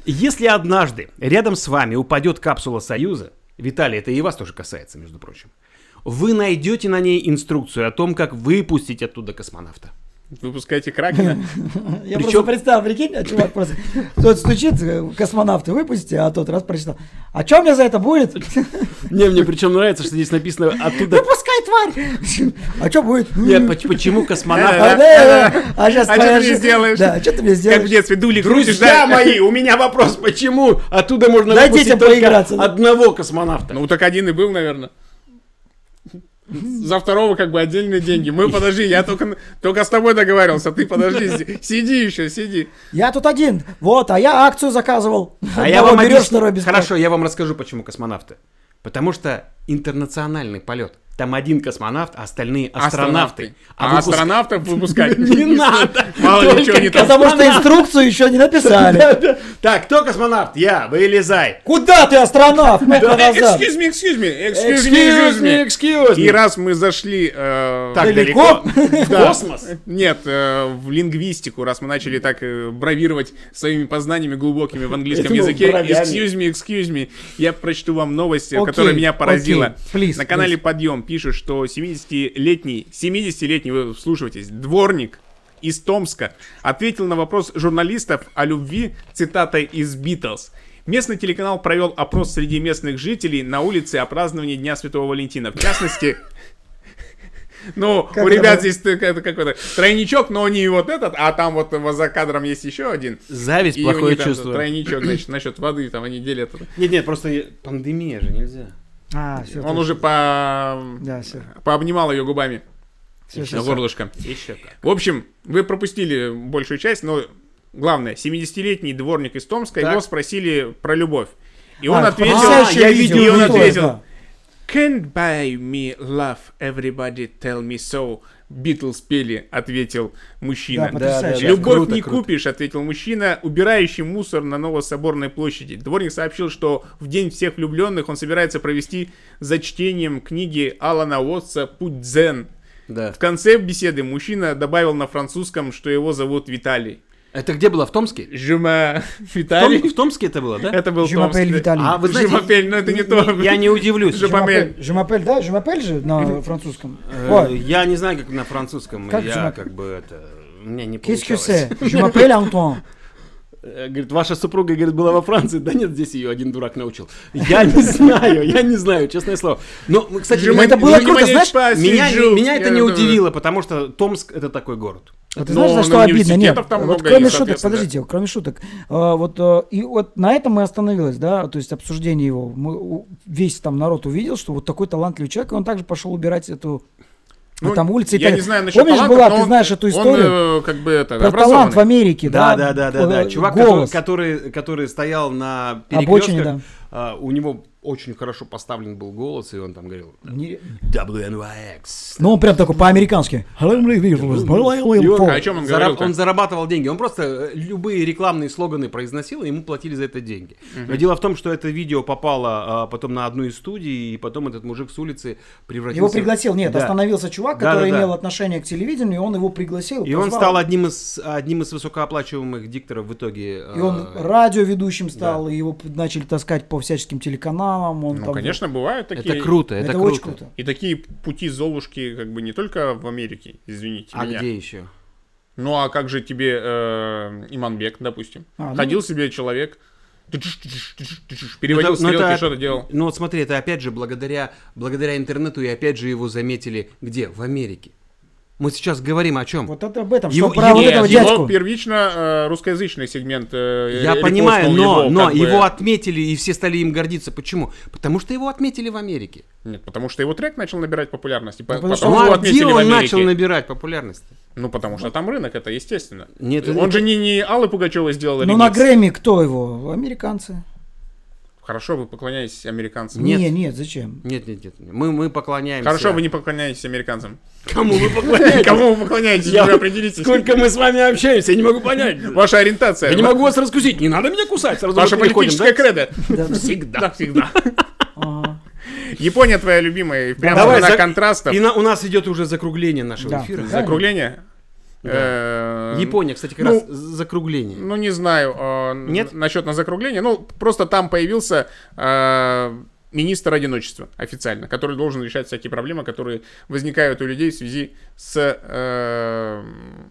[SPEAKER 2] Если однажды рядом с вами упадет капсула Союза, Виталий, это и вас тоже касается, между прочим, вы найдете на ней инструкцию о том, как выпустить оттуда космонавта.
[SPEAKER 3] Выпускайте Кракена.
[SPEAKER 1] Я
[SPEAKER 2] Причем-
[SPEAKER 1] просто представил, прикинь, а чувак просто... Тот стучит, космонавты выпусти, а тот раз прочитал. А что мне за это будет?
[SPEAKER 2] Не, мне причем нравится, что здесь написано оттуда...
[SPEAKER 1] Выпускай, тварь! А что будет?
[SPEAKER 2] Нет, поч- почему
[SPEAKER 1] А,
[SPEAKER 2] космонавт...
[SPEAKER 1] А сейчас
[SPEAKER 3] А что ты мне сделаешь?
[SPEAKER 1] Да, что ты мне
[SPEAKER 3] Как в
[SPEAKER 1] сделаешь?
[SPEAKER 3] детстве дули крутишь,
[SPEAKER 2] Друзья
[SPEAKER 3] да?
[SPEAKER 2] мои, у меня вопрос, почему оттуда можно выпустить только одного космонавта?
[SPEAKER 3] Ну, так один и был, наверное. За второго как бы отдельные деньги. Мы, подожди, я только, только с тобой договаривался, ты подожди, си- сиди еще, сиди.
[SPEAKER 1] Я тут один. Вот, а я акцию заказывал.
[SPEAKER 2] А я вам
[SPEAKER 1] берешь.
[SPEAKER 2] Хорошо, я вам расскажу, почему космонавты. Потому что интернациональный полет. Там один космонавт, а остальные астронавты.
[SPEAKER 3] А,
[SPEAKER 2] выпуск-
[SPEAKER 3] астронавтов выпускать
[SPEAKER 2] Не надо!
[SPEAKER 3] Мало ли чего не так.
[SPEAKER 1] Потому что инструкцию еще не написали.
[SPEAKER 2] Так, кто космонавт? Я, вылезай.
[SPEAKER 1] Куда ты, астронавт?
[SPEAKER 3] Excuse me, excuse me, excuse me, excuse me. И раз мы зашли... э,
[SPEAKER 2] Так
[SPEAKER 1] Далеко?
[SPEAKER 2] В космос?
[SPEAKER 3] Нет, э, в лингвистику, раз мы начали так э, бравировать своими познаниями глубокими в английском языке. Excuse me, excuse me. Я прочту вам новость,
[SPEAKER 1] Окей,
[SPEAKER 3] которая меня поразила. На канале. Подъем пишут, что 70-летний, 70-летний, вы вслушивайтесь, дворник из Томска ответил на вопрос журналистов о любви цитатой из Битлз. Местный телеканал провел опрос среди местных жителей на улице о праздновании Дня Святого Валентина. В частности, ну,
[SPEAKER 1] Как
[SPEAKER 3] у ребят здесь какой-то тройничок, но не вот этот, а там вот за кадром есть еще один.
[SPEAKER 2] Зависть,
[SPEAKER 3] И у
[SPEAKER 2] плохое чувство.
[SPEAKER 3] тройничок, значит, насчет воды, там они делят. это.
[SPEAKER 2] Нет, нет, просто пандемия же нельзя.
[SPEAKER 1] А, все.
[SPEAKER 3] Он уже по...
[SPEAKER 1] Да, все.
[SPEAKER 3] пообнимал ее губами
[SPEAKER 1] Все,
[SPEAKER 3] на
[SPEAKER 1] все,
[SPEAKER 3] горлышко.
[SPEAKER 2] Еще как.
[SPEAKER 3] В общем, вы пропустили большую часть, но главное, 70-летний дворник из Томска,
[SPEAKER 2] Так.
[SPEAKER 3] его спросили про любовь. И он
[SPEAKER 1] А,
[SPEAKER 3] ответил,
[SPEAKER 1] потрясающее
[SPEAKER 2] я видел,
[SPEAKER 3] и он ответил,
[SPEAKER 1] да.
[SPEAKER 3] Can't buy me love, everybody tell me so. Битлз пели, ответил мужчина.
[SPEAKER 1] Да, потрясающе.
[SPEAKER 3] Любовь
[SPEAKER 2] Круто,
[SPEAKER 3] не
[SPEAKER 2] круто.
[SPEAKER 3] купишь, ответил мужчина, убирающий мусор на Новособорной площади. Дворник сообщил, что в день всех влюбленных он собирается провести за чтением книги Алана Уотса «Путь дзен».
[SPEAKER 2] Да.
[SPEAKER 3] В конце беседы мужчина добавил на французском, что его зовут Виталий.
[SPEAKER 2] Это где было? В Томске?
[SPEAKER 3] Жума
[SPEAKER 2] В,
[SPEAKER 3] Виталий.
[SPEAKER 2] Том- в Томске это было, да?
[SPEAKER 3] Это был
[SPEAKER 1] m'appelle
[SPEAKER 3] Томск.
[SPEAKER 1] Виталий.
[SPEAKER 2] А вы знаете,
[SPEAKER 3] Жумапель, но это не то.
[SPEAKER 2] Я не удивлюсь.
[SPEAKER 3] Жума- Жумапель.
[SPEAKER 1] Жумапель, да? Жумапель же на французском.
[SPEAKER 2] Э,
[SPEAKER 1] Ой,
[SPEAKER 2] Я не знаю, как на французском.
[SPEAKER 1] Как
[SPEAKER 2] я
[SPEAKER 1] жумапель?
[SPEAKER 2] как бы это... Меня не
[SPEAKER 1] qu'est-ce que
[SPEAKER 2] получалось.
[SPEAKER 1] c'est? Je m'appelle Антон.
[SPEAKER 2] Э, Говорит, ваша супруга, говорит, была во Франции. Да нет, здесь ее один дурак научил. Я не знаю, я не знаю, честное слово. Но, кстати,
[SPEAKER 3] Жума-
[SPEAKER 2] меня-
[SPEAKER 1] это было круто, знаешь,
[SPEAKER 2] меня, меня это не удивило, потому что Томск это такой город.
[SPEAKER 1] Вот ты
[SPEAKER 3] Но
[SPEAKER 1] знаешь, за что обидно? Нет, вот
[SPEAKER 3] много,
[SPEAKER 1] кроме шуток, подождите, кроме шуток. а, Вот э, и вот на этом мы остановились, да, то есть обсуждение его. Мы, весь там народ увидел, что вот такой талантливый человек, и он также пошел убирать эту
[SPEAKER 3] Ну,
[SPEAKER 1] там улицы. и
[SPEAKER 3] Я
[SPEAKER 1] так-
[SPEAKER 3] не знаю насчет
[SPEAKER 1] Помнишь,
[SPEAKER 3] талантов,
[SPEAKER 1] была,
[SPEAKER 3] но
[SPEAKER 1] ты
[SPEAKER 3] он-
[SPEAKER 1] знаешь эту
[SPEAKER 3] он,
[SPEAKER 1] историю
[SPEAKER 3] э, как бы это,
[SPEAKER 1] про талант в Америке, да?
[SPEAKER 2] Да, да, да, да, да. Чувак, который,
[SPEAKER 1] голос.
[SPEAKER 2] который, который стоял на
[SPEAKER 1] Обочине,
[SPEAKER 2] перекрестках, а, у него очень хорошо поставлен был голос, и он там говорил WNYX.
[SPEAKER 1] Ну, он прям такой по-американски.
[SPEAKER 3] А о чем он
[SPEAKER 2] Зараб-
[SPEAKER 3] говорил?
[SPEAKER 2] он зарабатывал деньги. Он просто э, любые рекламные слоганы произносил, и ему платили за это деньги. Но дело в том, что это видео попало а, потом на одну из студий, и потом этот мужик с улицы превратился...
[SPEAKER 1] Его пригласил, нет,
[SPEAKER 2] Да.
[SPEAKER 1] остановился чувак,
[SPEAKER 2] Да,
[SPEAKER 1] который
[SPEAKER 2] да, да.
[SPEAKER 1] имел отношение к телевидению, и он его пригласил.
[SPEAKER 2] И он
[SPEAKER 1] позвал.
[SPEAKER 2] стал одним из, одним из высокооплачиваемых дикторов в итоге.
[SPEAKER 1] И он
[SPEAKER 2] э,
[SPEAKER 1] радиоведущим стал, и его начали таскать по всяческим телеканалам. Он
[SPEAKER 3] Ну,
[SPEAKER 1] там-
[SPEAKER 3] конечно, бывают такие.
[SPEAKER 2] Это круто, это,
[SPEAKER 1] Это,
[SPEAKER 2] круто.
[SPEAKER 1] очень круто.
[SPEAKER 3] И такие пути Золушки как бы не только в Америке, извините
[SPEAKER 2] А
[SPEAKER 3] меня.
[SPEAKER 2] где еще?
[SPEAKER 3] Ну а как же тебе э, Иманбек, допустим?
[SPEAKER 1] А, ну.
[SPEAKER 3] Ходил себе человек, переводил
[SPEAKER 2] Ну, ну,
[SPEAKER 3] стрелки,
[SPEAKER 2] это-
[SPEAKER 3] что-то делал.
[SPEAKER 2] Ну вот смотри, это опять же благодаря, благодаря интернету, и опять же его заметили где? В Америке. Мы сейчас говорим о чем?
[SPEAKER 1] Вот это об этом,
[SPEAKER 2] Его-
[SPEAKER 1] что про
[SPEAKER 2] его-
[SPEAKER 1] вот этого
[SPEAKER 3] Нет,
[SPEAKER 1] дядьку.
[SPEAKER 3] его первично э, русскоязычный сегмент. э,
[SPEAKER 2] Я понимаю, но,
[SPEAKER 3] его,
[SPEAKER 2] но
[SPEAKER 3] бы.
[SPEAKER 2] его отметили, и все стали им гордиться. Почему? Потому что его отметили в Америке.
[SPEAKER 3] Нет, потому что его трек начал набирать популярность. и по-
[SPEAKER 1] потому что
[SPEAKER 3] потому
[SPEAKER 2] Ну,
[SPEAKER 3] его
[SPEAKER 2] а
[SPEAKER 3] отметили
[SPEAKER 2] где
[SPEAKER 3] в
[SPEAKER 2] он
[SPEAKER 3] Америке.
[SPEAKER 2] начал набирать популярность?
[SPEAKER 3] Ну, потому что там рынок, это естественно.
[SPEAKER 2] Нет,
[SPEAKER 3] Он
[SPEAKER 2] это-
[SPEAKER 3] же не, не Аллы Пугачевой сделал
[SPEAKER 1] Ну на. Грэмми кто его? Американцы.
[SPEAKER 3] Хорошо, вы поклоняетесь американцам.
[SPEAKER 2] Нет.
[SPEAKER 1] Не, нет, зачем?
[SPEAKER 2] Нет, нет, нет. Мы, мы поклоняемся.
[SPEAKER 3] Хорошо, вы не поклоняетесь американцам.
[SPEAKER 2] Кому вы поклоняетесь?
[SPEAKER 3] Кому вы поклоняетесь?
[SPEAKER 2] Я-
[SPEAKER 3] Вы определитесь.
[SPEAKER 2] Сколько мы с вами общаемся, я не могу понять.
[SPEAKER 3] Ваша ориентация.
[SPEAKER 2] Я не могу вас раскусить, не надо меня кусать. Сразу
[SPEAKER 3] Ваша политическая
[SPEAKER 2] да?
[SPEAKER 3] кредо.
[SPEAKER 1] Да, да.
[SPEAKER 3] Всегда. всегда. Япония твоя любимая. Прямо
[SPEAKER 2] Давай,
[SPEAKER 3] на контрастов.
[SPEAKER 2] И на- у нас идет уже закругление нашего
[SPEAKER 1] Да.
[SPEAKER 2] эфира.
[SPEAKER 1] Да.
[SPEAKER 3] Закругление. Э,
[SPEAKER 2] Япония, кстати, как
[SPEAKER 3] ну,
[SPEAKER 2] раз закругление.
[SPEAKER 3] Ну, не знаю. э,
[SPEAKER 2] Нет?
[SPEAKER 3] Насчет на закругление. Ну, просто там появился э, министр одиночества официально, который должен решать всякие проблемы, которые возникают у людей в связи с э,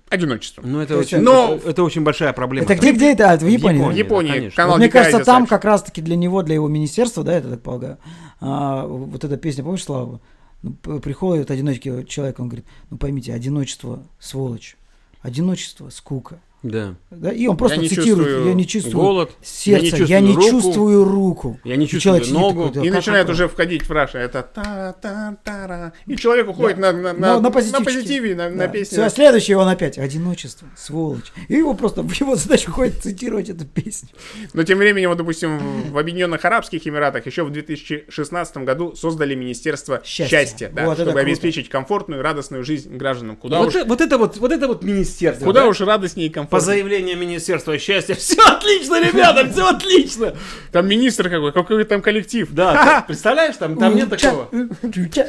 [SPEAKER 3] одиночеством.
[SPEAKER 2] Ну, это
[SPEAKER 1] То
[SPEAKER 2] очень,
[SPEAKER 3] но-
[SPEAKER 2] это, это очень большая проблема.
[SPEAKER 1] Это где, где это? А, В Японии. да?
[SPEAKER 3] В Японии.
[SPEAKER 2] конечно.
[SPEAKER 3] Канал
[SPEAKER 1] Вот мне кажется, там как раз-таки для него, для его министерства, да, это так полагаю, а, вот эта песня, помнишь, Слава? Ну, приходит одинокий человек, он говорит, ну поймите, одиночество сволочь, одиночество скука.
[SPEAKER 2] Да.
[SPEAKER 1] Да? И он просто
[SPEAKER 3] не
[SPEAKER 1] цитирует,
[SPEAKER 3] чувствую
[SPEAKER 1] я не чувствую
[SPEAKER 2] Голод.
[SPEAKER 1] сердце, я не
[SPEAKER 2] чувствую
[SPEAKER 1] чувствую,
[SPEAKER 2] руку.
[SPEAKER 1] руку.
[SPEAKER 2] Я не чувствую
[SPEAKER 1] человек сидит
[SPEAKER 2] ногу.
[SPEAKER 1] такой, да
[SPEAKER 3] И начинает уже входить в раш. Это та та та ра И человек уходит на, на,
[SPEAKER 1] На-
[SPEAKER 3] на,
[SPEAKER 1] на
[SPEAKER 3] на позитиве, на, на
[SPEAKER 1] Да.
[SPEAKER 3] песне.
[SPEAKER 1] Всё, а следующее он опять одиночество, сволочь. И его просто в его задачу ходит цитировать эту песню.
[SPEAKER 3] Но тем временем, вот, допустим, в- Объединенных Арабских Эмиратах еще в 2016 году создали Министерство
[SPEAKER 1] Счастья.
[SPEAKER 3] счастья, да,
[SPEAKER 1] Вот это
[SPEAKER 3] чтобы
[SPEAKER 1] круто.
[SPEAKER 3] обеспечить комфортную, радостную жизнь гражданам. Куда,
[SPEAKER 2] Вот,
[SPEAKER 3] уж,
[SPEAKER 2] э- вот это вот, вот это вот министерство.
[SPEAKER 3] куда
[SPEAKER 2] да?
[SPEAKER 3] уж радостнее и
[SPEAKER 2] По заявлению Министерства счастья. Все отлично, ребята, все отлично.
[SPEAKER 3] Там министр какой, какой там коллектив.
[SPEAKER 2] Да, представляешь, там, там нет такого.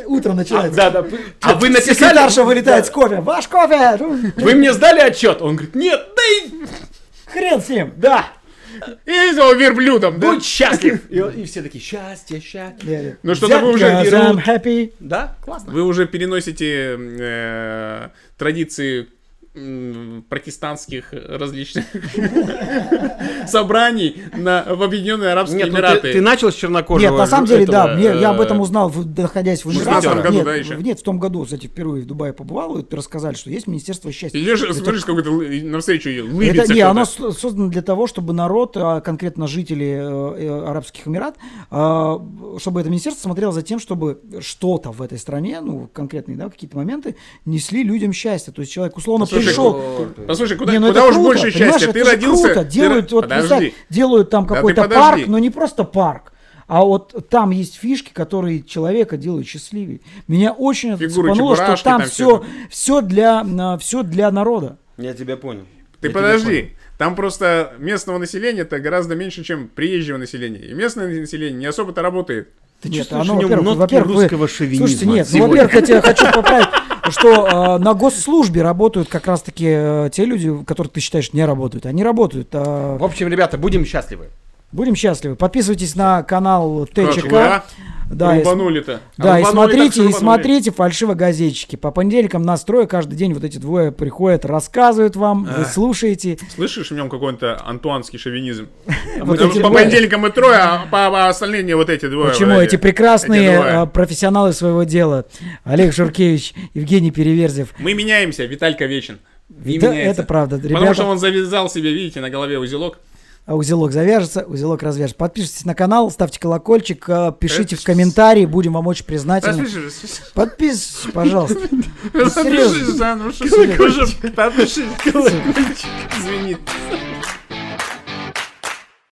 [SPEAKER 1] Утро
[SPEAKER 2] А,
[SPEAKER 1] начинается.
[SPEAKER 2] да, да. А вы написали?
[SPEAKER 1] Секретарша вылетает с кофе. Ваш кофе!
[SPEAKER 2] Вы мне сдали отчет? Он говорит, нет, да и...
[SPEAKER 1] Хрен с ним.
[SPEAKER 2] Да,
[SPEAKER 3] И его верблюдом, да?
[SPEAKER 2] будь счастлив. И, и все такие, счастье, счастье.
[SPEAKER 3] Ну что-то вы уже
[SPEAKER 1] I'm happy.
[SPEAKER 2] Да, классно.
[SPEAKER 3] Вы уже переносите э, традиции протестантских различных собраний на, в Объединенные Арабские
[SPEAKER 2] Нет, ну
[SPEAKER 3] Эмираты.
[SPEAKER 2] ты, ты начал с чернокожего.
[SPEAKER 1] Нет, на самом деле,
[SPEAKER 2] этого,
[SPEAKER 1] да, мне, я об
[SPEAKER 2] э,
[SPEAKER 1] этом узнал, находясь в
[SPEAKER 3] В 16
[SPEAKER 1] Эмиратах.
[SPEAKER 3] году,
[SPEAKER 1] нет,
[SPEAKER 3] да, еще?
[SPEAKER 1] нет, в том году, кстати, впервые в Дубае побывал, и рассказали, что есть Министерство счастья.
[SPEAKER 3] Идешь, смотришь, какой-то навстречу лыбится
[SPEAKER 1] Это не, оно создано для того, чтобы народ, а конкретно жители э, э, Арабских Эмират, а, чтобы это министерство смотрело за тем, чтобы что-то в этой стране, ну, конкретные, да, какие-то моменты, несли людям счастье. То есть человек условно
[SPEAKER 3] Послушай,
[SPEAKER 1] пришел,
[SPEAKER 3] Послушай, куда,
[SPEAKER 1] Не, ну
[SPEAKER 3] куда
[SPEAKER 1] это
[SPEAKER 3] уж
[SPEAKER 1] круто,
[SPEAKER 3] больше счастья.
[SPEAKER 1] это
[SPEAKER 3] Ты родился...
[SPEAKER 1] Круто.
[SPEAKER 3] ты
[SPEAKER 1] Делают,
[SPEAKER 3] ро-
[SPEAKER 1] вот,
[SPEAKER 3] Подожди.
[SPEAKER 1] представь, делают там
[SPEAKER 3] Да ты
[SPEAKER 1] какой-то
[SPEAKER 3] подожди.
[SPEAKER 1] парк, но не просто парк. А вот там есть фишки, которые человека делают счастливее. Меня очень это
[SPEAKER 3] Фигуры,
[SPEAKER 1] цепануло, что там
[SPEAKER 3] там
[SPEAKER 1] все, все для, все для народа.
[SPEAKER 2] Я тебя понял.
[SPEAKER 3] Ты
[SPEAKER 2] Я тебя
[SPEAKER 3] подожди. Там просто местного населения-то гораздо меньше, чем приезжего населения. И местное население не особо-то работает.
[SPEAKER 2] Ты
[SPEAKER 1] Нет,
[SPEAKER 2] чувствуешь
[SPEAKER 1] оно,
[SPEAKER 2] в нем
[SPEAKER 1] во-первых,
[SPEAKER 2] нотки
[SPEAKER 1] во-первых, вы-
[SPEAKER 2] русского шовинизма
[SPEAKER 1] Слушайте, нет, ну, во-первых, я тебе хочу поправить, что э, на госслужбе работают как раз-таки э, те люди, которых ты считаешь не работают. Они работают. э,
[SPEAKER 2] В общем, ребята, будем счастливы.
[SPEAKER 1] будем счастливы. Подписывайтесь на канал ТЧК.
[SPEAKER 3] А?
[SPEAKER 1] Да, и,
[SPEAKER 3] Рубанули-то.
[SPEAKER 1] да, и
[SPEAKER 3] Рубанули так,
[SPEAKER 1] смотрите,
[SPEAKER 3] что
[SPEAKER 1] и смотрите фальшиво-газетчики. По понедельникам на строе каждый день вот эти двое приходят, рассказывают вам, вы слушаете.
[SPEAKER 3] Слышишь в нем какой-то антуанский шовинизм? По понедельникам мы трое, а по, по остальные вот эти двое.
[SPEAKER 1] Почему эти прекрасные э, профессионалы своего дела? Олег Журкевич, Евгений Переверзев.
[SPEAKER 3] Мы меняемся, Виталька вечен.
[SPEAKER 1] Да, это правда.
[SPEAKER 3] Потому что он завязал себе, видите, на голове узелок.
[SPEAKER 1] А узелок завяжется, узелок развяжется. Подпишитесь на канал, ставьте колокольчик, э, пишите в комментарии, будем вам очень признательны.
[SPEAKER 3] Подпишись,
[SPEAKER 1] Подписывайтесь, пожалуйста.
[SPEAKER 3] подпишись, уже подпишись, колокольчик звенит.